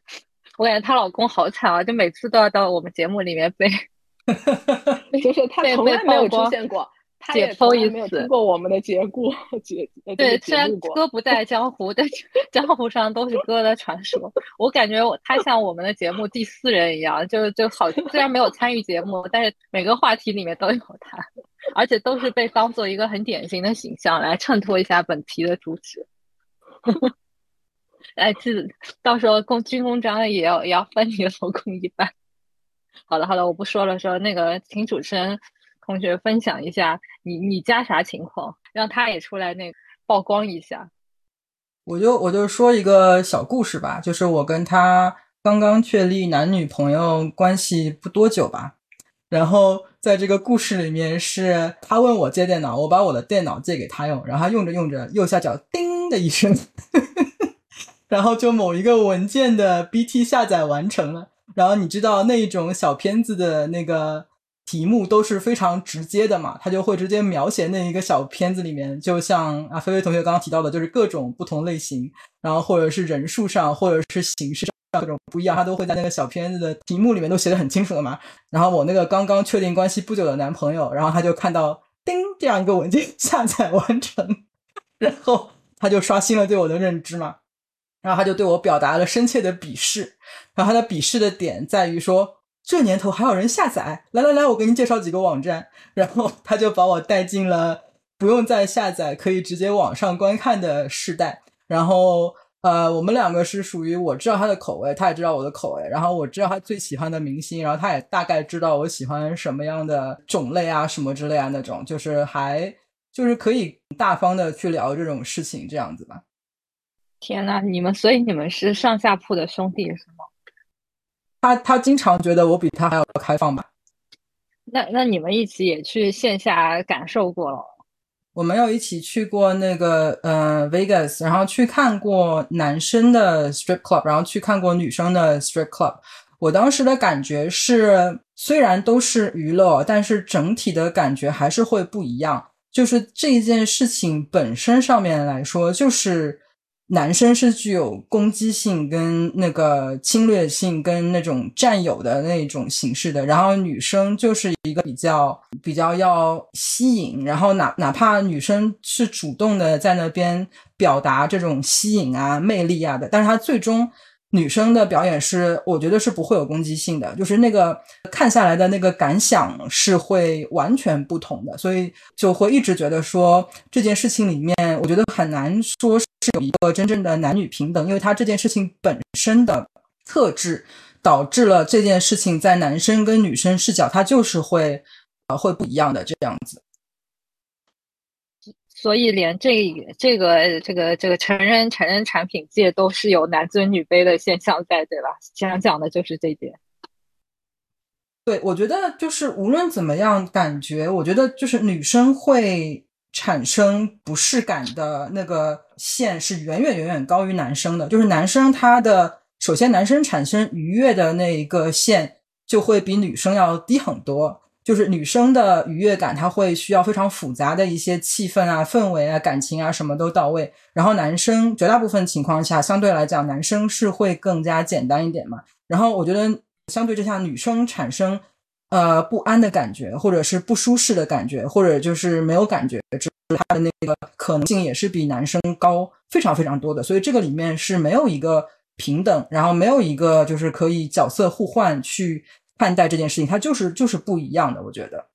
Speaker 3: 我感觉她老公好惨啊，就每次都要到我们节目里面被，
Speaker 1: 就是他从来没有出现过。
Speaker 3: 解剖一
Speaker 1: 次，听过我们的节目，节
Speaker 3: 对，虽然哥不在江湖，但是江湖上都是哥的传说。我感觉我他像我们的节目第四人一样，就就好，虽然没有参与节目，但是每个话题里面都有他，而且都是被当做一个很典型的形象来衬托一下本题的主旨。哎，这到时候公军功章也要也要分你老公一半。好了好了，我不说了，说那个请主持人。同学分享一下你你家啥情况，让他也出来那曝光一下。
Speaker 2: 我就我就说一个小故事吧，就是我跟他刚刚确立男女朋友关系不多久吧，然后在这个故事里面是他问我借电脑，我把我的电脑借给他用，然后他用着用着右下角叮的一声，然后就某一个文件的 BT 下载完成了，然后你知道那一种小片子的那个。题目都是非常直接的嘛，他就会直接描写那一个小片子里面，就像啊菲菲同学刚刚提到的，就是各种不同类型，然后或者是人数上，或者是形式上各种不一样，他都会在那个小片子的题目里面都写的很清楚的嘛。然后我那个刚刚确定关系不久的男朋友，然后他就看到叮这样一个文件 下载完成，然后他就刷新了对我的认知嘛，然后他就对我表达了深切的鄙视，然后他的鄙视的点在于说。这年头还有人下载？来来来，我给你介绍几个网站。然后他就把我带进了不用再下载，可以直接网上观看的时代。然后呃，我们两个是属于我知道他的口味，他也知道我的口味。然后我知道他最喜欢的明星，然后他也大概知道我喜欢什么样的种类啊，什么之类啊那种，就是还就是可以大方的去聊这种事情，这样子吧。
Speaker 3: 天呐，你们所以你们是上下铺的兄弟是吗？
Speaker 2: 他他经常觉得我比他还要开放吧？
Speaker 3: 那那你们一起也去线下感受过了？
Speaker 2: 我们有一起去过那个呃 Vegas，然后去看过男生的 strip club，然后去看过女生的 strip club。我当时的感觉是，虽然都是娱乐，但是整体的感觉还是会不一样。就是这件事情本身上面来说，就是。男生是具有攻击性、跟那个侵略性、跟那种占有的那种形式的，然后女生就是一个比较比较要吸引，然后哪哪怕女生是主动的在那边表达这种吸引啊、魅力啊的，但是她最终。女生的表演是，我觉得是不会有攻击性的，就是那个看下来的那个感想是会完全不同的，所以就会一直觉得说这件事情里面，我觉得很难说是有一个真正的男女平等，因为他这件事情本身的特质导致了这件事情在男生跟女生视角，它就是会呃会不一样的这样子。
Speaker 3: 所以，连这这个这个这个成人成人产品界都是有男尊女卑的现象在，对吧？想讲的就是这点。
Speaker 2: 对，我觉得就是无论怎么样，感觉我觉得就是女生会产生不适感的那个线是远远远远高于男生的。就是男生他的首先，男生产生愉悦的那一个线就会比女生要低很多。就是女生的愉悦感，她会需要非常复杂的一些气氛啊、氛围啊、感情啊，什么都到位。然后男生绝大部分情况下，相对来讲，男生是会更加简单一点嘛。然后我觉得，相对之下，女生产生呃不安的感觉，或者是不舒适的感觉，或者就是没有感觉，他的那个可能性也是比男生高非常非常多的。所以这个里面是没有一个平等，然后没有一个就是可以角色互换去。看待这件事情，它就是就是不一样的。我觉得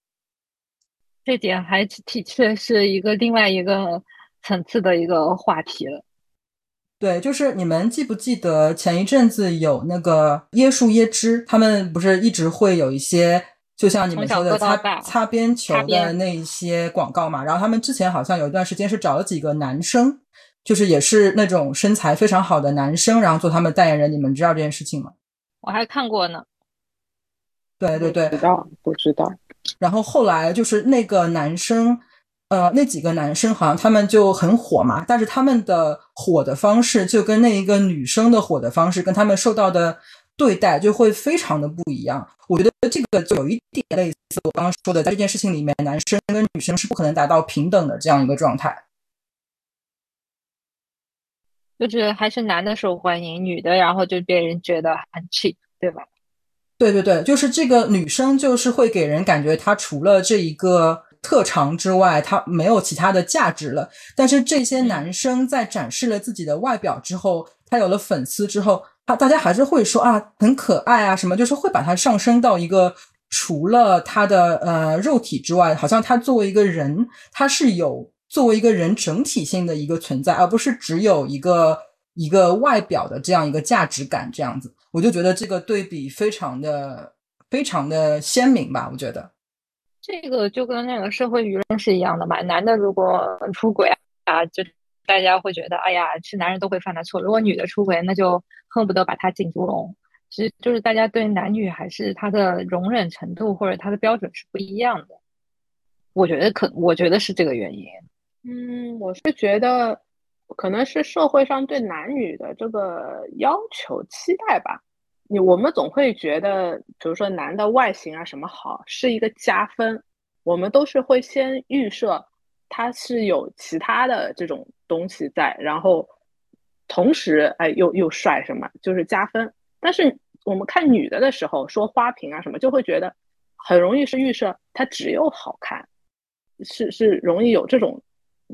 Speaker 3: 这点还的确是一个另外一个层次的一个话题了。
Speaker 2: 对，就是你们记不记得前一阵子有那个椰树椰汁，他们不是一直会有一些，就像你们说的擦擦边球的那一些广告嘛？然后他们之前好像有一段时间是找了几个男生，就是也是那种身材非常好的男生，然后做他们代言人。你们知道这件事情吗？
Speaker 3: 我还看过呢。
Speaker 2: 对对对，
Speaker 1: 知道不知道？
Speaker 2: 然后后来就是那个男生，呃，那几个男生好像他们就很火嘛，但是他们的火的方式就跟那一个女生的火的方式，跟他们受到的对待就会非常的不一样。我觉得这个就有一点类似我刚刚说的，在这件事情里面，男生跟女生是不可能达到平等的这样一个状态。
Speaker 3: 就是还是男的受欢迎，女的然后就被人觉得很 cheap，对吧？
Speaker 2: 对对对，就是这个女生就是会给人感觉她除了这一个特长之外，他没有其他的价值了。但是这些男生在展示了自己的外表之后，他有了粉丝之后，他大家还是会说啊很可爱啊什么，就是会把他上升到一个除了他的呃肉体之外，好像他作为一个人，他是有。作为一个人整体性的一个存在，而不是只有一个一个外表的这样一个价值感，这样子，我就觉得这个对比非常的非常的鲜明吧。我觉得
Speaker 3: 这个就跟那个社会舆论是一样的嘛。男的如果出轨啊，就大家会觉得，哎呀，是男人都会犯的错。如果女的出轨，那就恨不得把他进猪笼。其实就是大家对男女还是他的容忍程度或者他的标准是不一样的。我觉得可，我觉得是这个原因。
Speaker 1: 嗯，我是觉得可能是社会上对男女的这个要求期待吧。你我们总会觉得，比如说男的外形啊什么好是一个加分，我们都是会先预设他是有其他的这种东西在，然后同时哎又又帅什么就是加分。但是我们看女的的时候，说花瓶啊什么，就会觉得很容易是预设她只有好看，是是容易有这种。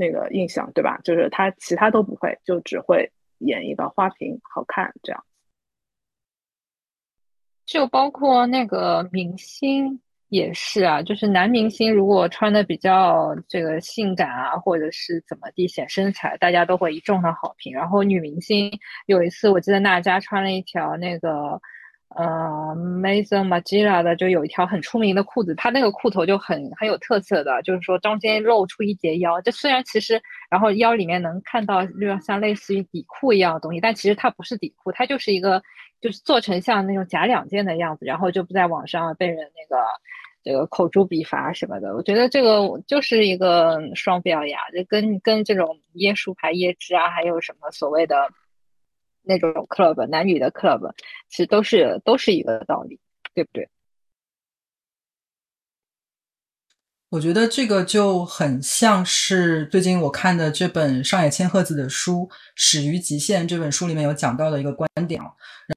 Speaker 1: 那个印象对吧？就是他其他都不会，就只会演一个花瓶，好看这样。
Speaker 3: 就包括那个明星也是啊，就是男明星如果穿的比较这个性感啊，或者是怎么地显身材，大家都会一众的好评。然后女明星有一次，我记得娜佳穿了一条那个。呃，Maison Margiela 的就有一条很出名的裤子，它那个裤头就很很有特色的，就是说中间露出一截腰。这虽然其实，然后腰里面能看到就像类似于底裤一样的东西，但其实它不是底裤，它就是一个就是做成像那种假两件的样子，然后就不在网上被人那个这个口诛笔伐什么的。我觉得这个就是一个双标呀，就跟跟这种椰树牌椰汁啊，还有什么所谓的。那种 club 男女的 club 其实都是都是一个道理，对不对？
Speaker 2: 我觉得这个就很像是最近我看的这本上野千鹤子的书《始于极限》这本书里面有讲到的一个观点。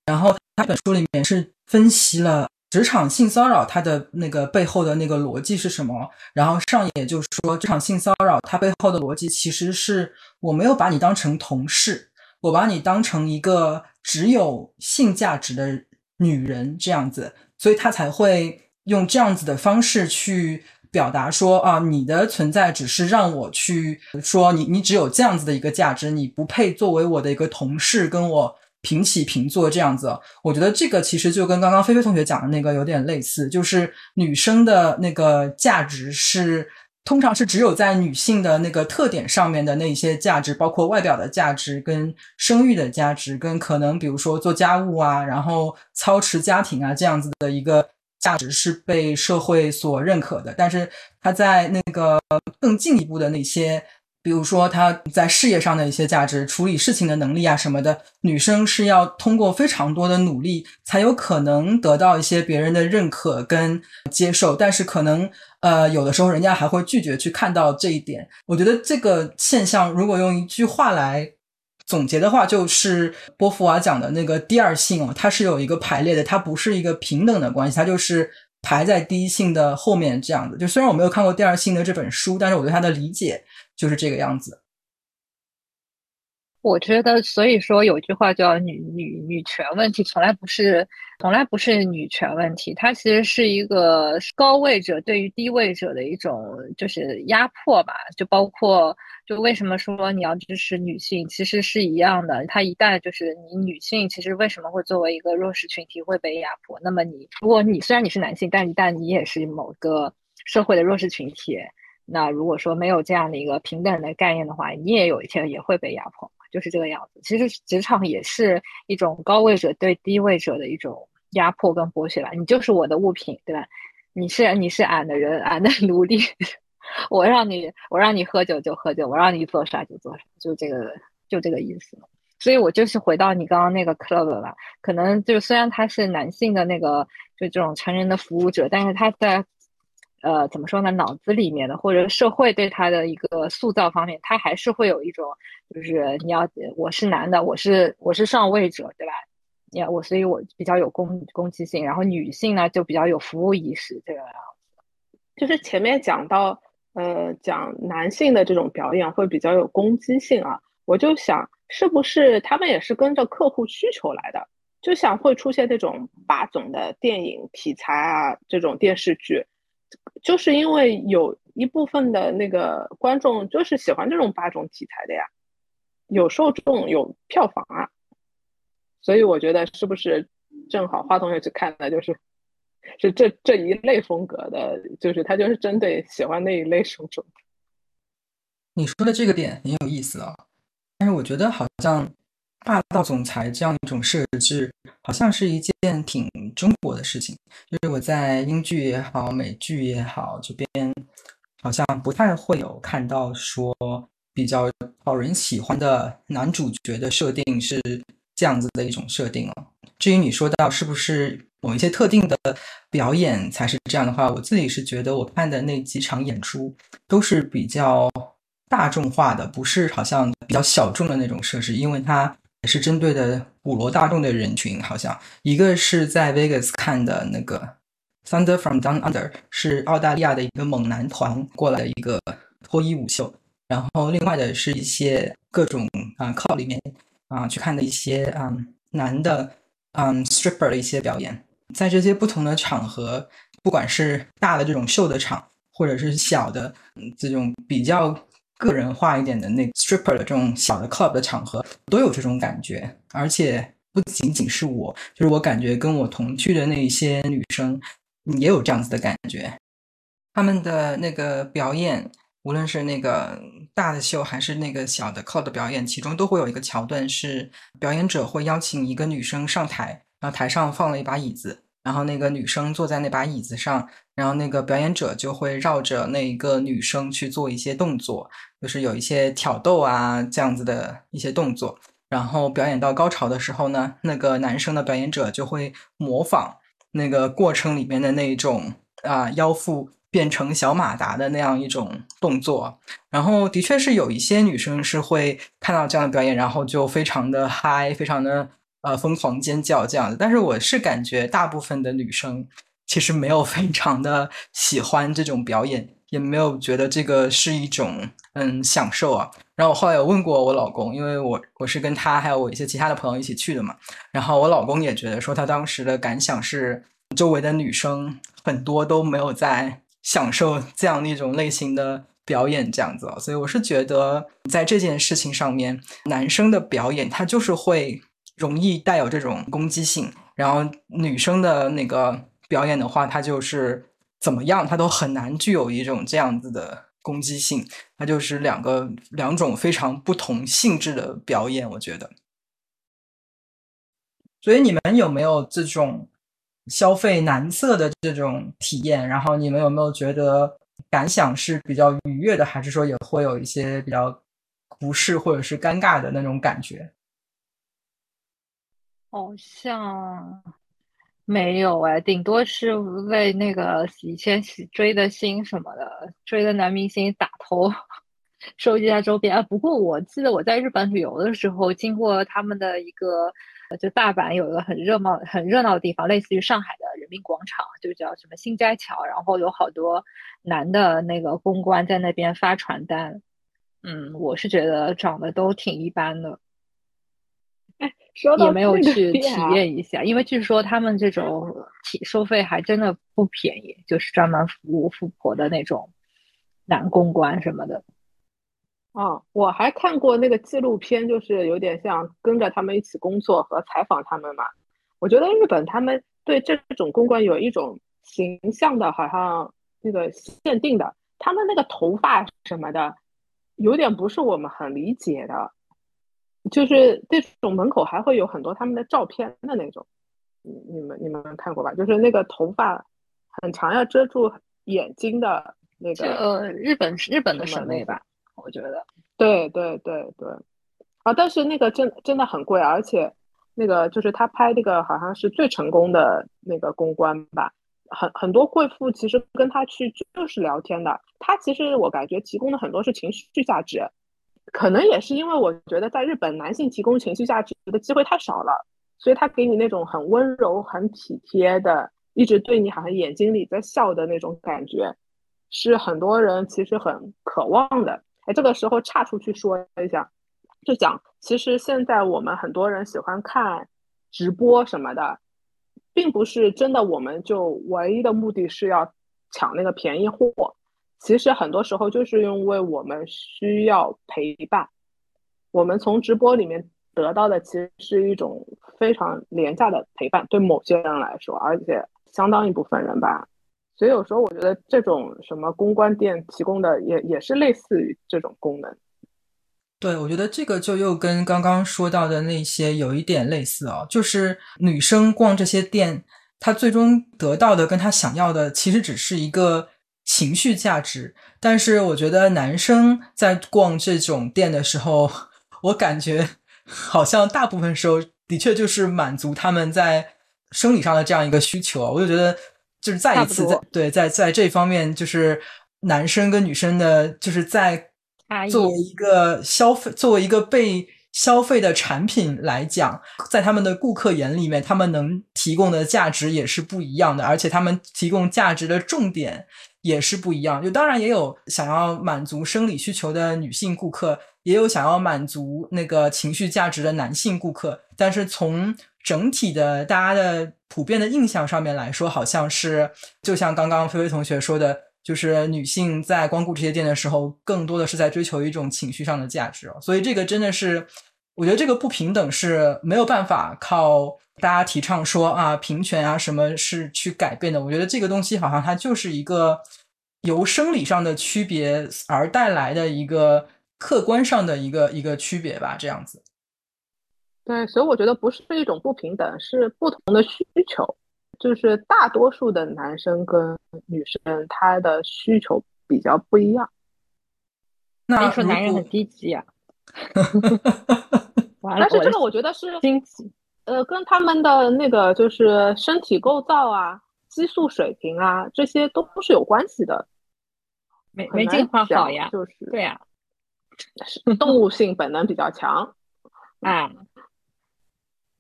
Speaker 2: 然后他本书里面是分析了职场性骚扰它的那个背后的那个逻辑是什么。然后上野就说，职场性骚扰它背后的逻辑其实是我没有把你当成同事。我把你当成一个只有性价值的女人这样子，所以他才会用这样子的方式去表达说啊，你的存在只是让我去说你，你只有这样子的一个价值，你不配作为我的一个同事跟我平起平坐这样子。我觉得这个其实就跟刚刚菲菲同学讲的那个有点类似，就是女生的那个价值是。通常是只有在女性的那个特点上面的那一些价值，包括外表的价值、跟生育的价值、跟可能比如说做家务啊，然后操持家庭啊这样子的一个价值是被社会所认可的。但是他在那个更进一步的那些。比如说，她在事业上的一些价值、处理事情的能力啊什么的，女生是要通过非常多的努力，才有可能得到一些别人的认可跟接受。但是，可能呃，有的时候人家还会拒绝去看到这一点。我觉得这个现象，如果用一句话来总结的话，就是波伏娃讲的那个第二性哦，它是有一个排列的，它不是一个平等的关系，它就是排在第一性的后面这样子。就虽然我没有看过第二性的这本书，但是我对它的理解。就是这个样子。
Speaker 3: 我觉得，所以说有句话叫“女女女权问题”，从来不是，从来不是女权问题，它其实是一个高位者对于低位者的一种就是压迫吧。就包括，就为什么说你要支持女性，其实是一样的。它一旦就是你女性，其实为什么会作为一个弱势群体会被压迫？那么你，如果你虽然你是男性，但一旦你也是某个社会的弱势群体。那如果说没有这样的一个平等的概念的话，你也有一天也会被压迫，就是这个样子。其实职场也是一种高位者对低位者的一种压迫跟剥削吧。你就是我的物品，对吧？你是你是俺的人，俺的奴隶，我让你我让你喝酒就喝酒，我让你做啥就做啥，就这个就这个意思。所以我就是回到你刚刚那个 club 了，可能就虽然他是男性的那个就这种成人的服务者，但是他在呃怎么说呢，脑子里面的或者社会对他的一个塑造方面，他还是会有一种就是你要我是男的，我是我是上位者，对吧？呀，我所以我比较有攻攻击性，然后女性呢就比较有服务意识，这个样子。
Speaker 1: 就是前面讲到呃讲男性的这种表演会比较有攻击性啊，我就想。是不是他们也是跟着客户需求来的？就想会出现这种霸总的电影题材啊，这种电视剧，就是因为有一部分的那个观众就是喜欢这种霸总题材的呀，有受众有票房啊，所以我觉得是不是正好华同学去看的就是是这这一类风格的，就是他就是针对喜欢那一类受众。
Speaker 2: 你说的这个点很有意思啊。但是我觉得，好像霸道总裁这样一种设置，好像是一件挺中国的事情。就是我在英剧也好，美剧也好，这边好像不太会有看到说比较讨人喜欢的男主角的设定是这样子的一种设定哦。至于你说到是不是某一些特定的表演才是这样的话，我自己是觉得我看的那几场演出都是比较。大众化的不是好像比较小众的那种设施，因为它也是针对的普罗大众的人群。好像一个是在 Vegas 看的那个 Thunder from Down Under，是澳大利亚的一个猛男团过来的一个脱衣舞秀，然后另外的是一些各种啊 club 里面啊去看的一些啊男的嗯 stripper 的一些表演。在这些不同的场合，不管是大的这种秀的场，或者是小的这种比较。个人化一点的那 stripper 的这种小的 club 的场合都有这种感觉，而且不仅仅是我，就是我感觉跟我同去的那一些女生也有这样子的感觉。他们的那个表演，无论是那个大的秀还是那个小的 club 的表演，其中都会有一个桥段是表演者会邀请一个女生上台，然后台上放了一把椅子。然后那个女生坐在那把椅子上，然后那个表演者就会绕着那一个女生去做一些动作，就是有一些挑逗啊这样子的一些动作。然后表演到高潮的时候呢，那个男生的表演者就会模仿那个过程里面的那一种啊腰腹变成小马达的那样一种动作。然后的确是有一些女生是会看到这样的表演，然后就非常的嗨，非常的。呃，疯狂尖叫这样的，但是我是感觉大部分的女生其实没有非常的喜欢这种表演，也没有觉得这个是一种嗯享受啊。然后我后来有问过我老公，因为我我是跟他还有我一些其他的朋友一起去的嘛，然后我老公也觉得说他当时的感想是，周围的女生很多都没有在享受这样的一种类型的表演这样子，所以我是觉得在这件事情上面，男生的表演他就是会。容易带有这种攻击性，然后女生的那个表演的话，它就是怎么样，它都很难具有一种这样子的攻击性，它就是两个两种非常不同性质的表演，我觉得。所以你们有没有这种消费男色的这种体验？然后你们有没有觉得感想是比较愉悦的，还是说也会有一些比较不适或者是尴尬的那种感觉？
Speaker 3: 好像没有哎，顶多是为那个以前追的星什么的，追的男明星打头 收集一下周边啊。不过我记得我在日本旅游的时候，经过他们的一个，就大阪有一个很热闹、很热闹的地方，类似于上海的人民广场，就叫什么新斋桥，然后有好多男的那个公关在那边发传单。嗯，我是觉得长得都挺一般的。也没有去体验一下，因为据说他们这种体收费还真的不便宜，就是专门服务富婆的那种男公关什么的。
Speaker 1: 哦，我还看过那个纪录片，就是有点像跟着他们一起工作和采访他们嘛。我觉得日本他们对这种公关有一种形象的，好像那个限定的，他们那个头发什么的，有点不是我们很理解的。就是这种门口还会有很多他们的照片的那种，你你们你们看过吧？就是那个头发很长要遮住眼睛的那个
Speaker 3: 呃，日本日本的审美吧？我觉得，
Speaker 1: 对对对对，啊，但是那个真真的很贵，而且那个就是他拍那个好像是最成功的那个公关吧，很很多贵妇其实跟他去就是聊天的，他其实我感觉提供的很多是情绪价值，可能也是因为我觉得在日本男性提供情绪价值的机会太少了，所以他给你那种很温柔、很体贴的，一直对你好像眼睛里在笑的那种感觉。是很多人其实很渴望的。哎，这个时候岔出去说一下，就讲其实现在我们很多人喜欢看直播什么的，并不是真的，我们就唯一的目的是要抢那个便宜货。其实很多时候就是因为我们需要陪伴，我们从直播里面得到的其实是一种非常廉价的陪伴，对某些人来说，而且相当一部分人吧。所以有时候我觉得这种什么公关店提供的也也是类似于这种功能。
Speaker 2: 对，我觉得这个就又跟刚刚说到的那些有一点类似哦，就是女生逛这些店，她最终得到的跟她想要的其实只是一个情绪价值。但是我觉得男生在逛这种店的时候，我感觉好像大部分时候的确就是满足他们在生理上的这样一个需求啊，我就觉得。就是再一次在对在在这方面，就是男生跟女生的，就是在作为一个消费，作为一个被消费的产品来讲，在他们的顾客眼里面，他们能提供的价值也是不一样的，而且他们提供价值的重点也是不一样。就当然也有想要满足生理需求的女性顾客，也有想要满足那个情绪价值的男性顾客，但是从整体的大家的。普遍的印象上面来说，好像是就像刚刚菲菲同学说的，就是女性在光顾这些店的时候，更多的是在追求一种情绪上的价值。所以这个真的是，我觉得这个不平等是没有办法靠大家提倡说啊平权啊什么是去改变的。我觉得这个东西好像它就是一个由生理上的区别而带来的一个客观上的一个一个区别吧，这样子。
Speaker 1: 对，所以我觉得不是一种不平等，是不同的需求。就是大多数的男生跟女生，他的需求比较不一样。
Speaker 2: 那
Speaker 3: 说男人很低级啊？
Speaker 1: 但是这个我觉得是经济，呃，跟他们的那个就是身体构造啊、激素水平啊，这些都不是有关系的。
Speaker 3: 没没进化好呀？
Speaker 1: 就是
Speaker 3: 对呀，
Speaker 1: 动物性本能比较强
Speaker 3: 啊。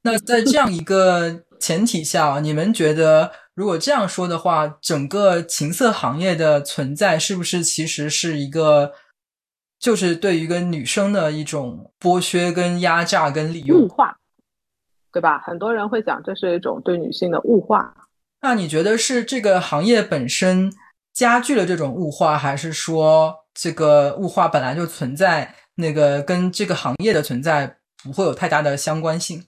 Speaker 2: 那在这样一个前提下，你们觉得如果这样说的话，整个情色行业的存在是不是其实是一个，就是对于一个女生的一种剥削、跟压榨、跟利用、
Speaker 1: 物化，对吧？很多人会讲这是一种对女性的物化。
Speaker 2: 那你觉得是这个行业本身加剧了这种物化，还是说这个物化本来就存在，那个跟这个行业的存在不会有太大的相关性？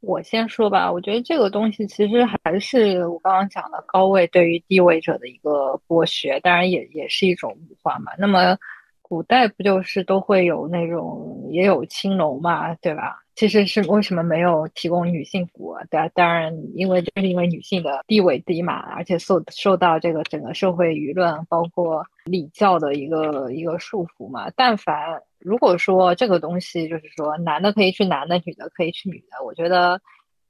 Speaker 3: 我先说吧，我觉得这个东西其实还是我刚刚讲的高位对于低位者的一个剥削，当然也也是一种物化嘛。那么古代不就是都会有那种也有青楼嘛，对吧？其实是为什么没有提供女性服务？当当然，因为就是因为女性的地位低嘛，而且受受到这个整个社会舆论包括礼教的一个一个束缚嘛。但凡如果说这个东西就是说男的可以去男的，女的可以去女的，我觉得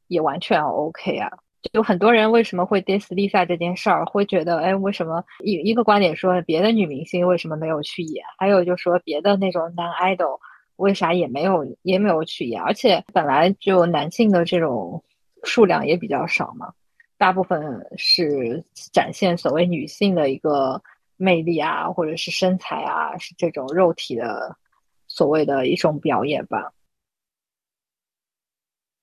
Speaker 3: 也完全 OK 啊。就很多人为什么会 diss Lisa 这件事儿，会觉得哎，为什么一一个观点说别的女明星为什么没有去演，还有就说别的那种男 idol 为啥也没有也没有去演，而且本来就男性的这种数量也比较少嘛，大部分是展现所谓女性的一个魅力啊，或者是身材啊，是这种肉体的。所谓的一种表演吧。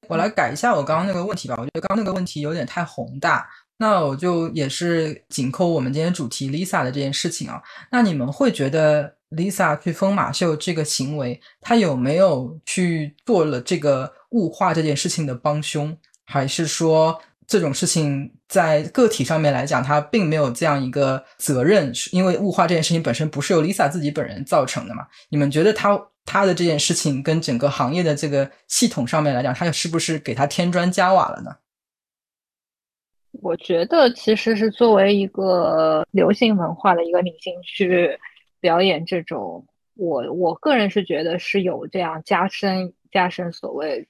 Speaker 2: 我来改一下我刚刚那个问题吧，我觉得刚刚那个问题有点太宏大。那我就也是紧扣我们今天主题 Lisa 的这件事情啊。那你们会觉得 Lisa 去疯马秀这个行为，她有没有去做了这个物化这件事情的帮凶，还是说？这种事情在个体上面来讲，他并没有这样一个责任，因为物化这件事情本身不是由 Lisa 自己本人造成的嘛？你们觉得他他的这件事情跟整个行业的这个系统上面来讲，他是不是给他添砖加瓦了呢？
Speaker 3: 我觉得其实是作为一个流行文化的一个明星去表演这种，我我个人是觉得是有这样加深加深所谓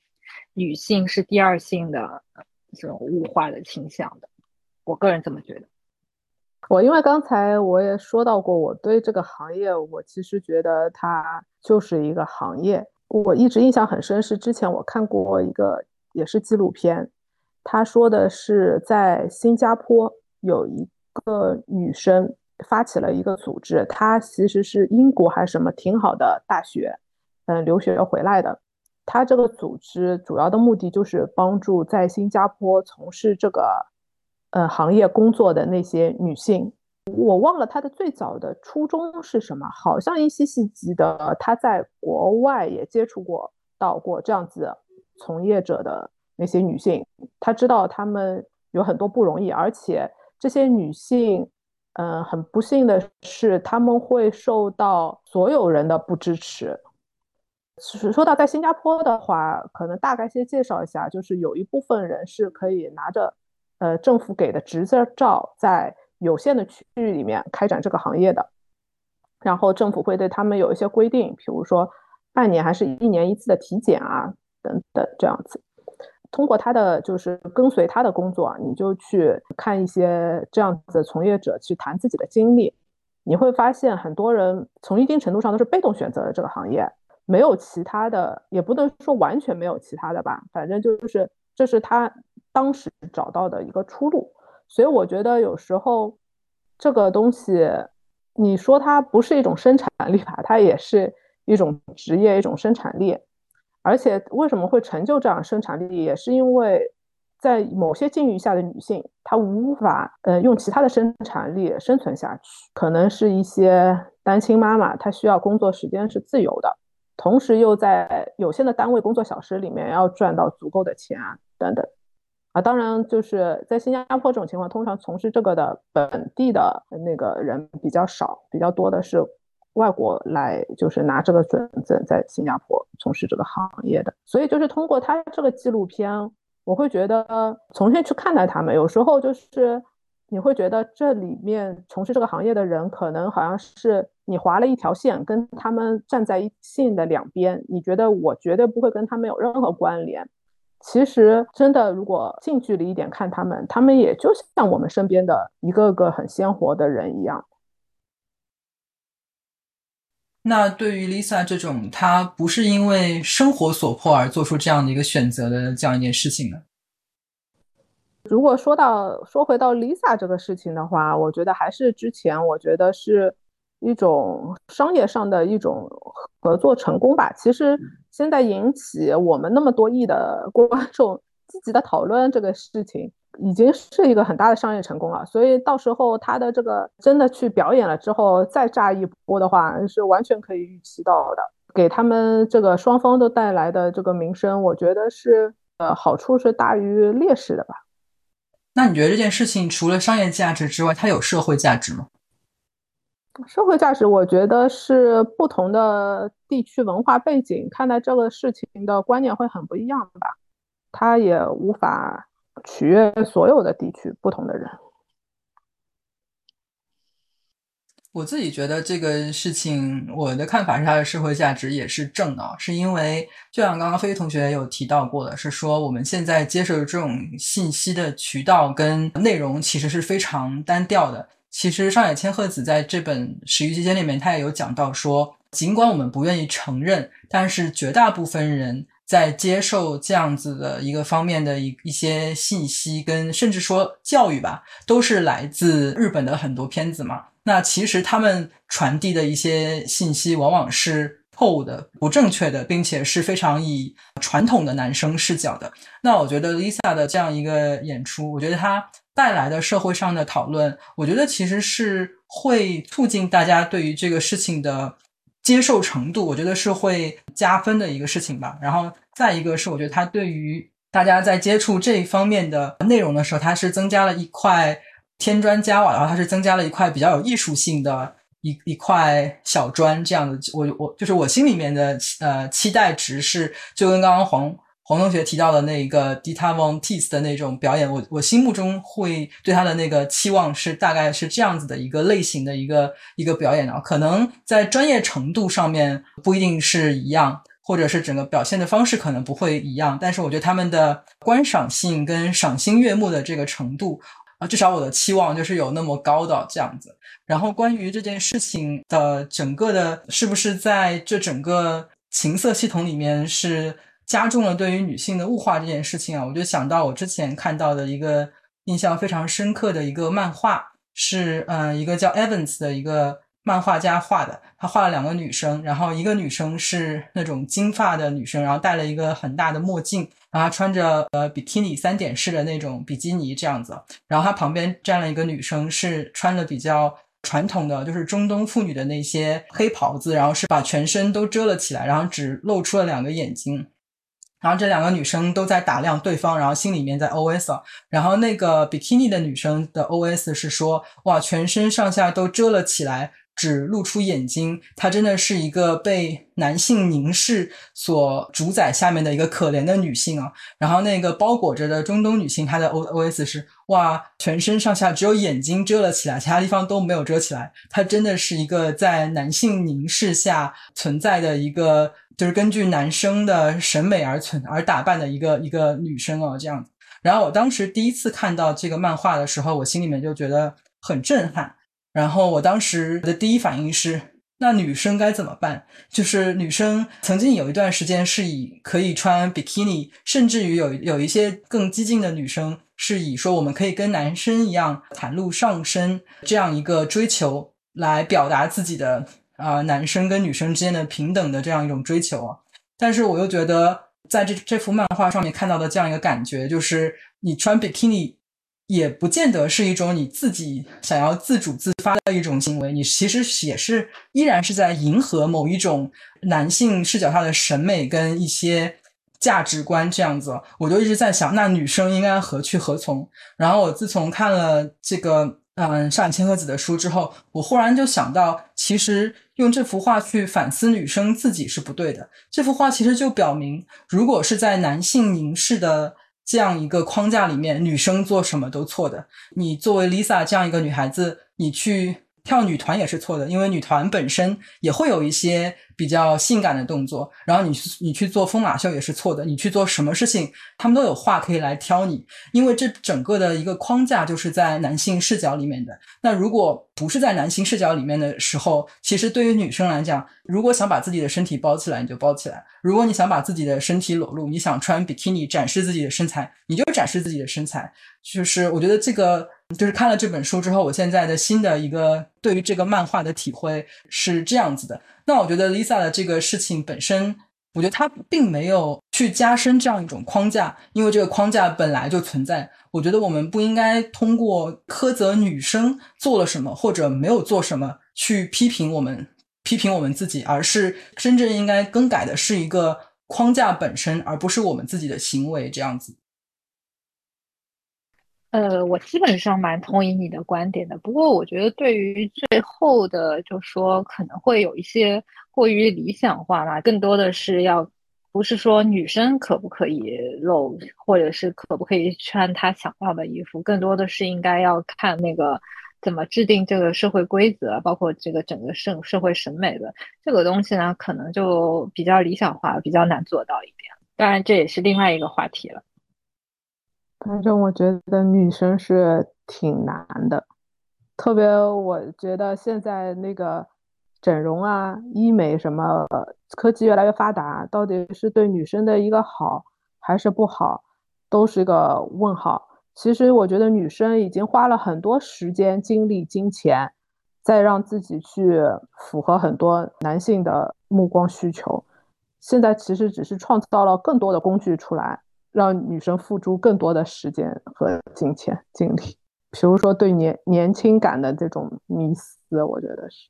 Speaker 3: 女性是第二性的这种物化的倾向的。我个人这么觉得。
Speaker 1: 我因为刚才我也说到过，我对这个行业，我其实觉得它就是一个行业。我一直印象很深，是之前我看过一个也是纪录片。他说的是，在新加坡有一个女生发起了一个组织，她其实是英国还是什么挺好的大学，嗯，留学回来的。他这个组织主要的目的就是帮助在新加坡从事这个，呃，行业工作的那些女性。我忘了她的最早的初衷是什么，好像依稀是记得她在国外也接触过到过这样子从业者的。那些女性，她知道她们有很多不容易，而且这些女性，嗯，很不幸的是，他们会受到所有人的不支持。说到在新加坡的话，可能大概先介绍一下，就是有一部分人是可以拿着，呃，政府给的执照，在有限的区域里面开展这个行业的，然后政府会对他们有一些规定，比如说半年还是一年一次的体检啊，等等这样子。通过他的就是跟随他的工作，你就去看一些这样子从业者去谈自己的经历，你会发现很多人从一定程度上都是被动选择了这个行业，没有其他的，也不能说完全没有其他的吧，反正就是这是他当时找到的一个出路。所以我觉得有时候这个东西，你说它不是一种生产力吧，它也是一种职业，一种生产力。而且为什么会成就这样生产力，也是因为在某些境遇下的女性，她无法呃用其他的生产力生存下去。可能是一些单亲妈妈，她需要工作时间是自由的，同时又在有限的单位工作小时里面要赚到足够的钱啊等等。啊，当然就是在新加坡这种情况，通常从事这个的本地的那个人比较少，比较多的是。外国来就是拿这个准证在新加坡从事这个行业的，所以就是通过他这个纪录片，我会觉得重新去看待他们。有时候就是你会觉得这里面从事这个行业的人，可能好像是你划了一条线，跟他们站在一线的两边。你觉得我绝对不会跟他们有任何关联。其实真的，如果近距离一点看他们，他们也就像我们身边的一个个很鲜活的人一样。
Speaker 2: 那对于 Lisa 这种，她不是因为生活所迫而做出这样的一个选择的这样一件事情呢？
Speaker 1: 如果说到说回到 Lisa 这个事情的话，我觉得还是之前我觉得是一种商业上的一种合作成功吧。其实现在引起我们那么多亿的观众积极的讨论这个事情。已经是一个很大的商业成功了，所以到时候他的这个真的去表演了之后再炸一波的话，是完全可以预期到的。给他们这个双方都带来的这个名声，我觉得是呃好处是大于劣势的吧。
Speaker 2: 那你觉得这件事情除了商业价值之外，它有社会价值吗？
Speaker 1: 社会价值，我觉得是不同的地区文化背景看待这个事情的观念会很不一样吧。他也无法。取悦所有的地区不同的人。
Speaker 2: 我自己觉得这个事情，我的看法是它的社会价值也是正的，是因为就像刚刚飞同学有提到过的，是说我们现在接受这种信息的渠道跟内容其实是非常单调的。其实上野千鹤子在这本《始于期间》里面，他也有讲到说，尽管我们不愿意承认，但是绝大部分人。在接受这样子的一个方面的一一些信息，跟甚至说教育吧，都是来自日本的很多片子嘛。那其实他们传递的一些信息，往往是错误的、不正确的，并且是非常以传统的男生视角的。那我觉得 Lisa 的这样一个演出，我觉得它带来的社会上的讨论，我觉得其实是会促进大家对于这个事情的。接受程度，我觉得是会加分的一个事情吧。然后再一个是，我觉得它对于大家在接触这一方面的内容的时候，它是增加了一块添砖加瓦然后，它是增加了一块比较有艺术性的一一块小砖这样的。我我就是我心里面的呃期待值是，就跟刚刚黄黄同学提到的那个 Dita Von Teese 的那种表演，我我心目中会对他的那个期望是大概是这样子的一个类型的一个一个表演啊，可能在专业程度上面不一定是一样，或者是整个表现的方式可能不会一样，但是我觉得他们的观赏性跟赏心悦目的这个程度啊，至少我的期望就是有那么高的这样子。然后关于这件事情的整个的，是不是在这整个情色系统里面是？加重了对于女性的物化这件事情啊，我就想到我之前看到的一个印象非常深刻的一个漫画，是嗯一个叫 Evans 的一个漫画家画的。他画了两个女生，然后一个女生是那种金发的女生，然后戴了一个很大的墨镜，然后穿着呃比基尼三点式的那种比基尼这样子。然后她旁边站了一个女生，是穿的比较传统的，就是中东妇女的那些黑袍子，然后是把全身都遮了起来，然后只露出了两个眼睛。然后这两个女生都在打量对方，然后心里面在 OS。然后那个 bikini 的女生的 OS 是说：“哇，全身上下都遮了起来，只露出眼睛。她真的是一个被男性凝视所主宰下面的一个可怜的女性啊。”然后那个包裹着的中东女性，她的 O O S 是：“哇，全身上下只有眼睛遮了起来，其他地方都没有遮起来。她真的是一个在男性凝视下存在的一个。”就是根据男生的审美而存而打扮的一个一个女生哦，这样。然后我当时第一次看到这个漫画的时候，我心里面就觉得很震撼。然后我当时的第一反应是，那女生该怎么办？就是女生曾经有一段时间是以可以穿比基尼，甚至于有有一些更激进的女生是以说我们可以跟男生一样袒露上身这样一个追求来表达自己的。啊，男生跟女生之间的平等的这样一种追求啊，但是我又觉得在这这幅漫画上面看到的这样一个感觉，就是你穿比基尼也不见得是一种你自己想要自主自发的一种行为，你其实也是依然是在迎合某一种男性视角下的审美跟一些价值观这样子。我就一直在想，那女生应该何去何从？然后我自从看了这个。嗯，上千鹤子的书之后，我忽然就想到，其实用这幅画去反思女生自己是不对的。这幅画其实就表明，如果是在男性凝视的这样一个框架里面，女生做什么都错的。你作为 Lisa 这样一个女孩子，你去。跳女团也是错的，因为女团本身也会有一些比较性感的动作。然后你去你去做疯马秀也是错的，你去做什么事情，他们都有话可以来挑你，因为这整个的一个框架就是在男性视角里面的。那如果不是在男性视角里面的时候，其实对于女生来讲，如果想把自己的身体包起来，你就包起来；如果你想把自己的身体裸露，你想穿比基尼展示自己的身材，你就展示自己的身材。就是我觉得这个。就是看了这本书之后，我现在的新的一个对于这个漫画的体会是这样子的。那我觉得 Lisa 的这个事情本身，我觉得她并没有去加深这样一种框架，因为这个框架本来就存在。我觉得我们不应该通过苛责女生做了什么或者没有做什么去批评我们、批评我们自己，而是真正应该更改的是一个框架本身，而不是我们自己的行为这样子。
Speaker 3: 呃，我基本上蛮同意你的观点的。不过，我觉得对于最后的，就说可能会有一些过于理想化嘛，更多的是要不是说女生可不可以露，或者是可不可以穿她想要的衣服，更多的是应该要看那个怎么制定这个社会规则，包括这个整个社社会审美的这个东西呢，可能就比较理想化，比较难做到一点。当然，这也是另外一个话题了。
Speaker 4: 反正我觉得女生是挺难的，特别我觉得现在那个整容啊、医美什么，科技越来越发达，到底是对女生的一个好还是不好，都是一个问号。其实我觉得女生已经花了很多时间、精力、金钱，在让自己去符合很多男性的目光需求，现在其实只是创造了更多的工具出来。让女生付出更多的时间和金钱精力，比如说对年年轻感的这种迷思，我觉得是。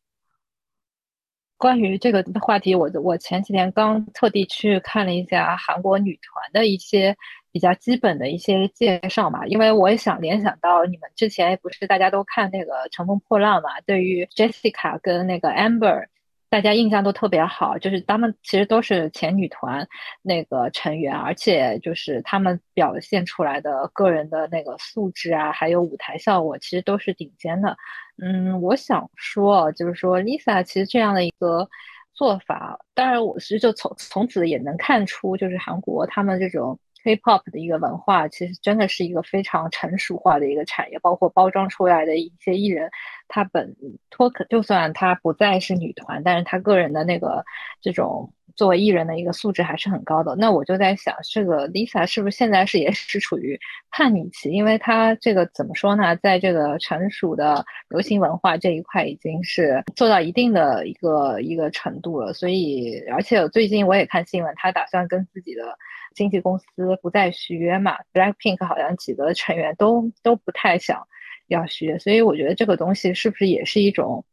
Speaker 3: 关于这个话题，我我前几天刚特地去看了一下韩国女团的一些比较基本的一些介绍嘛，因为我也想联想到你们之前不是大家都看那个《乘风破浪》嘛，对于 Jessica 跟那个 Amber。大家印象都特别好，就是他们其实都是前女团那个成员，而且就是他们表现出来的个人的那个素质啊，还有舞台效果，其实都是顶尖的。嗯，我想说，就是说 Lisa 其实这样的一个做法，当然我其实就从从此也能看出，就是韩国他们这种。Hip hop 的一个文化，其实真的是一个非常成熟化的一个产业，包括包装出来的一些艺人，他本脱可就算他不再是女团，但是他个人的那个这种作为艺人的一个素质还是很高的。那我就在想，这个 Lisa 是不是现在是也是处于叛逆期？因为她这个怎么说呢，在这个成熟的流行文化这一块已经是做到一定的一个一个程度了。所以，而且最近我也看新闻，她打算跟自己的。经纪公司不再续约嘛？Blackpink 好像几个成员都都不太想要续约，所以我觉得这个东西是不是也是一种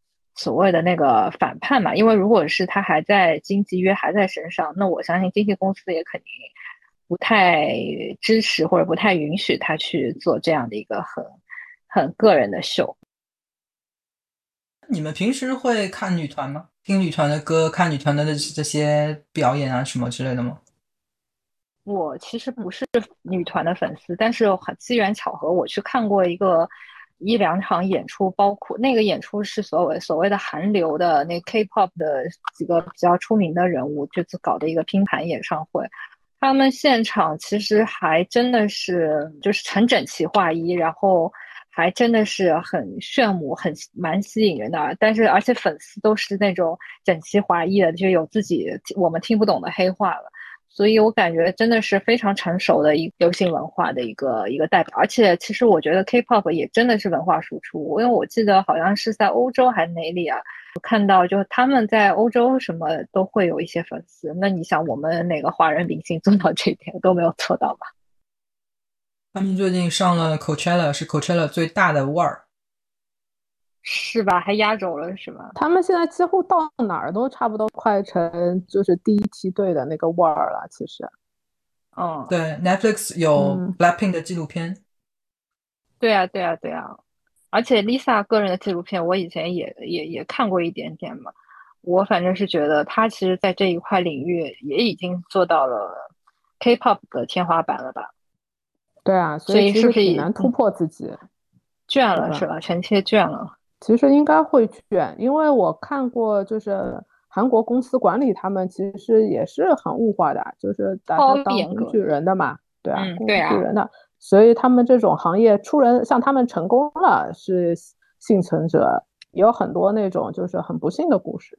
Speaker 3: 所谓的那个反叛嘛？因为如果是他还在经纪约还在身上，那我相信经纪公司也肯定不太支持或者不太允许他去做这样的一个很很个人的秀。
Speaker 2: 你们平时会看女团吗？听女团的歌，看女团的这些表演啊什么之类的吗？
Speaker 3: 我其实不是女团的粉丝，但是很机缘巧合，我去看过一个一两场演出，包括那个演出是所谓所谓的韩流的那 K-pop 的几个比较出名的人物这次搞的一个拼盘演唱会，他们现场其实还真的是就是很整齐划一，然后还真的是很炫目，很蛮吸引人的，但是而且粉丝都是那种整齐划一的，就有自己我们听不懂的黑话了。所以我感觉真的是非常成熟的一流行文化的一个一个代表，而且其实我觉得 K-pop 也真的是文化输出，因为我记得好像是在欧洲还是哪里啊，我看到就他们在欧洲什么都会有一些粉丝。那你想，我们哪个华人明星做到这一点都没有做到吧？
Speaker 2: 他们最近上了 Coachella，是 Coachella 最大的腕儿。
Speaker 3: 是吧？还压轴了是吧？
Speaker 1: 他们现在几乎到哪儿都差不多快成就是第一梯队的那个味儿了。其实，
Speaker 3: 嗯，
Speaker 2: 对，Netflix 有 Blackpink 的纪录片。
Speaker 3: 对啊，对啊，对啊！而且 Lisa 个人的纪录片，我以前也也也看过一点点嘛。我反正是觉得她其实在这一块领域也已经做到了 K-pop 的天花板了吧？
Speaker 1: 对啊，
Speaker 3: 所以是不是
Speaker 1: 挺难突破自己？
Speaker 3: 倦了是吧？臣妾倦了。
Speaker 1: 其实应该会卷，因为我看过，就是韩国公司管理他们其实也是很物化的，就是把他当工具人的嘛，对啊，工具人的，所以他们这种行业出人，像他们成功了是幸存者，也有很多那种就是很不幸的故事。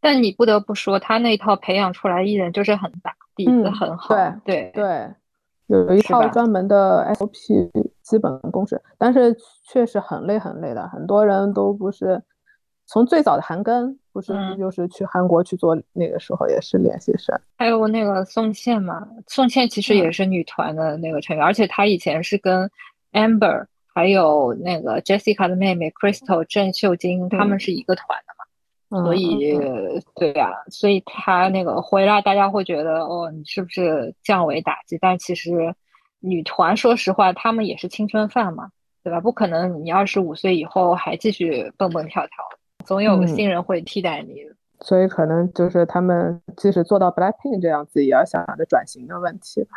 Speaker 3: 但你不得不说，他那套培养出来艺人就是很大，底子很好，
Speaker 1: 对
Speaker 3: 对
Speaker 1: 对。有一套专门的 SOP 基本公式，但是确实很累很累的。很多人都不是从最早的韩庚，不是就是去韩国去做，那个时候也是练习生。
Speaker 3: 还有那个宋茜嘛，宋茜其实也是女团的那个成员，而且她以前是跟 Amber 还有那个 Jessica 的妹妹 Crystal 郑秀晶他们是一个团的嘛。所以，对呀，所以他那个回来，大家会觉得哦，你是不是降维打击？但其实，女团说实话，她们也是青春饭嘛，对吧？不可能你二十五岁以后还继续蹦蹦跳跳，总有新人会替代你。
Speaker 1: 所以可能就是他们即使做到 Blackpink 这样子，也要想着转型的问题吧。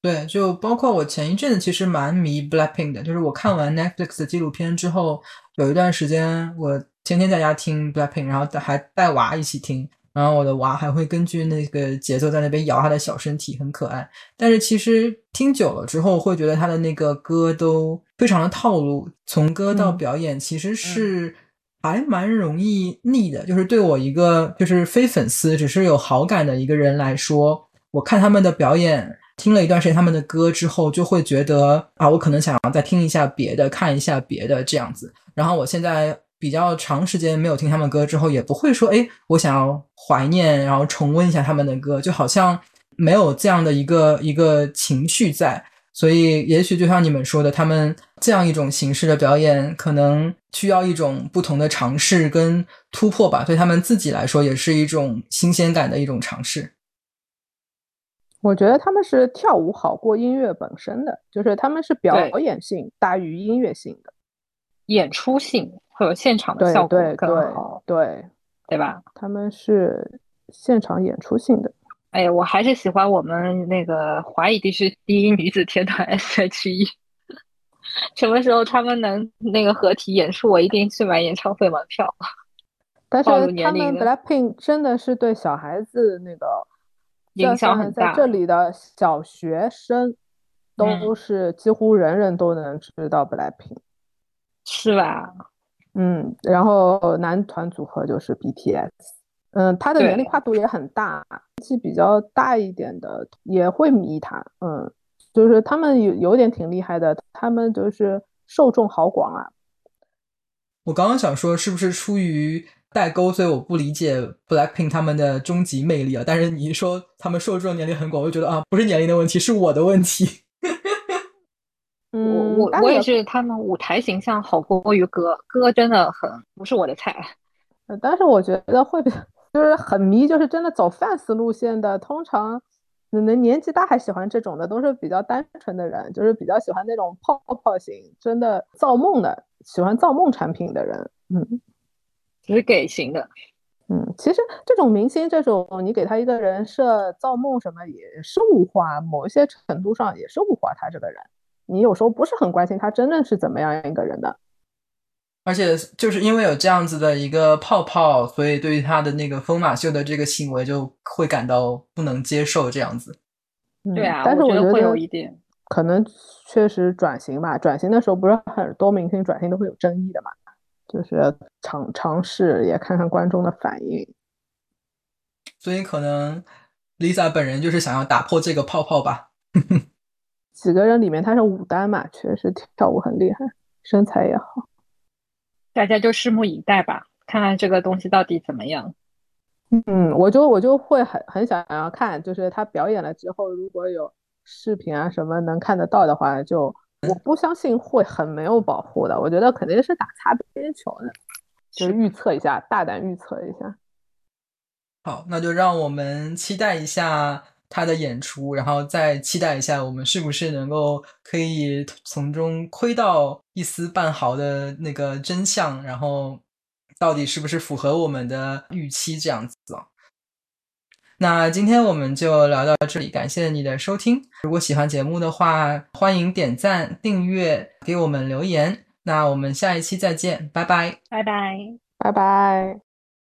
Speaker 2: 对，就包括我前一阵子其实蛮迷 Blackpink 的，就是我看完 Netflix 的纪录片之后，有一段时间我天天在家听 Blackpink，然后还带娃一起听，然后我的娃还会根据那个节奏在那边摇他的小身体，很可爱。但是其实听久了之后，会觉得他的那个歌都非常的套路，从歌到表演其实是还蛮容易腻的。就是对我一个就是非粉丝，只是有好感的一个人来说，我看他们的表演。听了一段时间他们的歌之后，就会觉得啊，我可能想要再听一下别的，看一下别的这样子。然后我现在比较长时间没有听他们歌之后，也不会说，哎，我想要怀念，然后重温一下他们的歌，就好像没有这样的一个一个情绪在。所以，也许就像你们说的，他们这样一种形式的表演，可能需要一种不同的尝试跟突破吧。对他们自己来说，也是一种新鲜感的一种尝试。
Speaker 1: 我觉得他们是跳舞好过音乐本身的，就是他们是表演性大于音乐性的。
Speaker 3: 演出性，会有现场的效果更好，
Speaker 1: 对
Speaker 3: 对吧？
Speaker 1: 他们是现场演出性的。
Speaker 3: 哎，我还是喜欢我们那个华语地区第一女子天团 S.H.E。什么时候他们能那个合体演出，我一定去买演唱会门票。
Speaker 1: 但是他们 Blackpink 真的是对小孩子那个
Speaker 3: 影响很
Speaker 1: 大，在这里的小学生都是几乎人人都能知道 Blackpink，
Speaker 3: 是吧？
Speaker 1: 嗯，然后男团组合就是 BTS。嗯，他的年龄跨度也很大，年纪比较大一点的也会迷他。嗯，就是他们有有点挺厉害的，他们就是受众好广啊。
Speaker 2: 我刚刚想说，是不是出于代沟，所以我不理解 Blackpink 他们的终极魅力啊？但是你一说他们受众年龄很广，我就觉得啊，不是年龄的问题，是我的问题。
Speaker 3: 我我我也是，他们舞台形象好过于歌，歌真的很不是我的菜。
Speaker 1: 但是我觉得会。就是很迷，就是真的走 fans 路线的，通常能年纪大还喜欢这种的，都是比较单纯的人，就是比较喜欢那种泡泡型，真的造梦的，喜欢造梦产品的人，嗯，
Speaker 3: 只给型的，
Speaker 1: 嗯，其实这种明星，这种你给他一个人设造梦什么，也是物化，某一些程度上也是物化他这个人，你有时候不是很关心他真正是怎么样一个人的。
Speaker 2: 而且就是因为有这样子的一个泡泡，所以对于他的那个疯马秀的这个行为就会感到不能接受这样子。
Speaker 3: 对啊，
Speaker 1: 但是我觉得
Speaker 3: 会有一点，
Speaker 1: 可能确实转型吧。转型的时候不是很多明星转型都会有争议的嘛，就是尝尝试也看看观众的反应。
Speaker 2: 所以可能 Lisa 本人就是想要打破这个泡泡吧。
Speaker 1: 几个人里面他是舞担嘛，确实跳舞很厉害，身材也好。
Speaker 3: 大家就拭目以待吧，看看这个东西到底怎么样。
Speaker 1: 嗯，我就我就会很很想要看，就是他表演了之后，如果有视频啊什么能看得到的话，就我不相信会很没有保护的，我觉得肯定是打擦边球的，就预测一下，大胆预测一下。
Speaker 2: 好，那就让我们期待一下。他的演出，然后再期待一下，我们是不是能够可以从中窥到一丝半毫的那个真相，然后到底是不是符合我们的预期这样子啊？那今天我们就聊到这里，感谢你的收听。如果喜欢节目的话，欢迎点赞、订阅、给我们留言。那我们下一期再见，拜拜，
Speaker 3: 拜拜，
Speaker 1: 拜拜。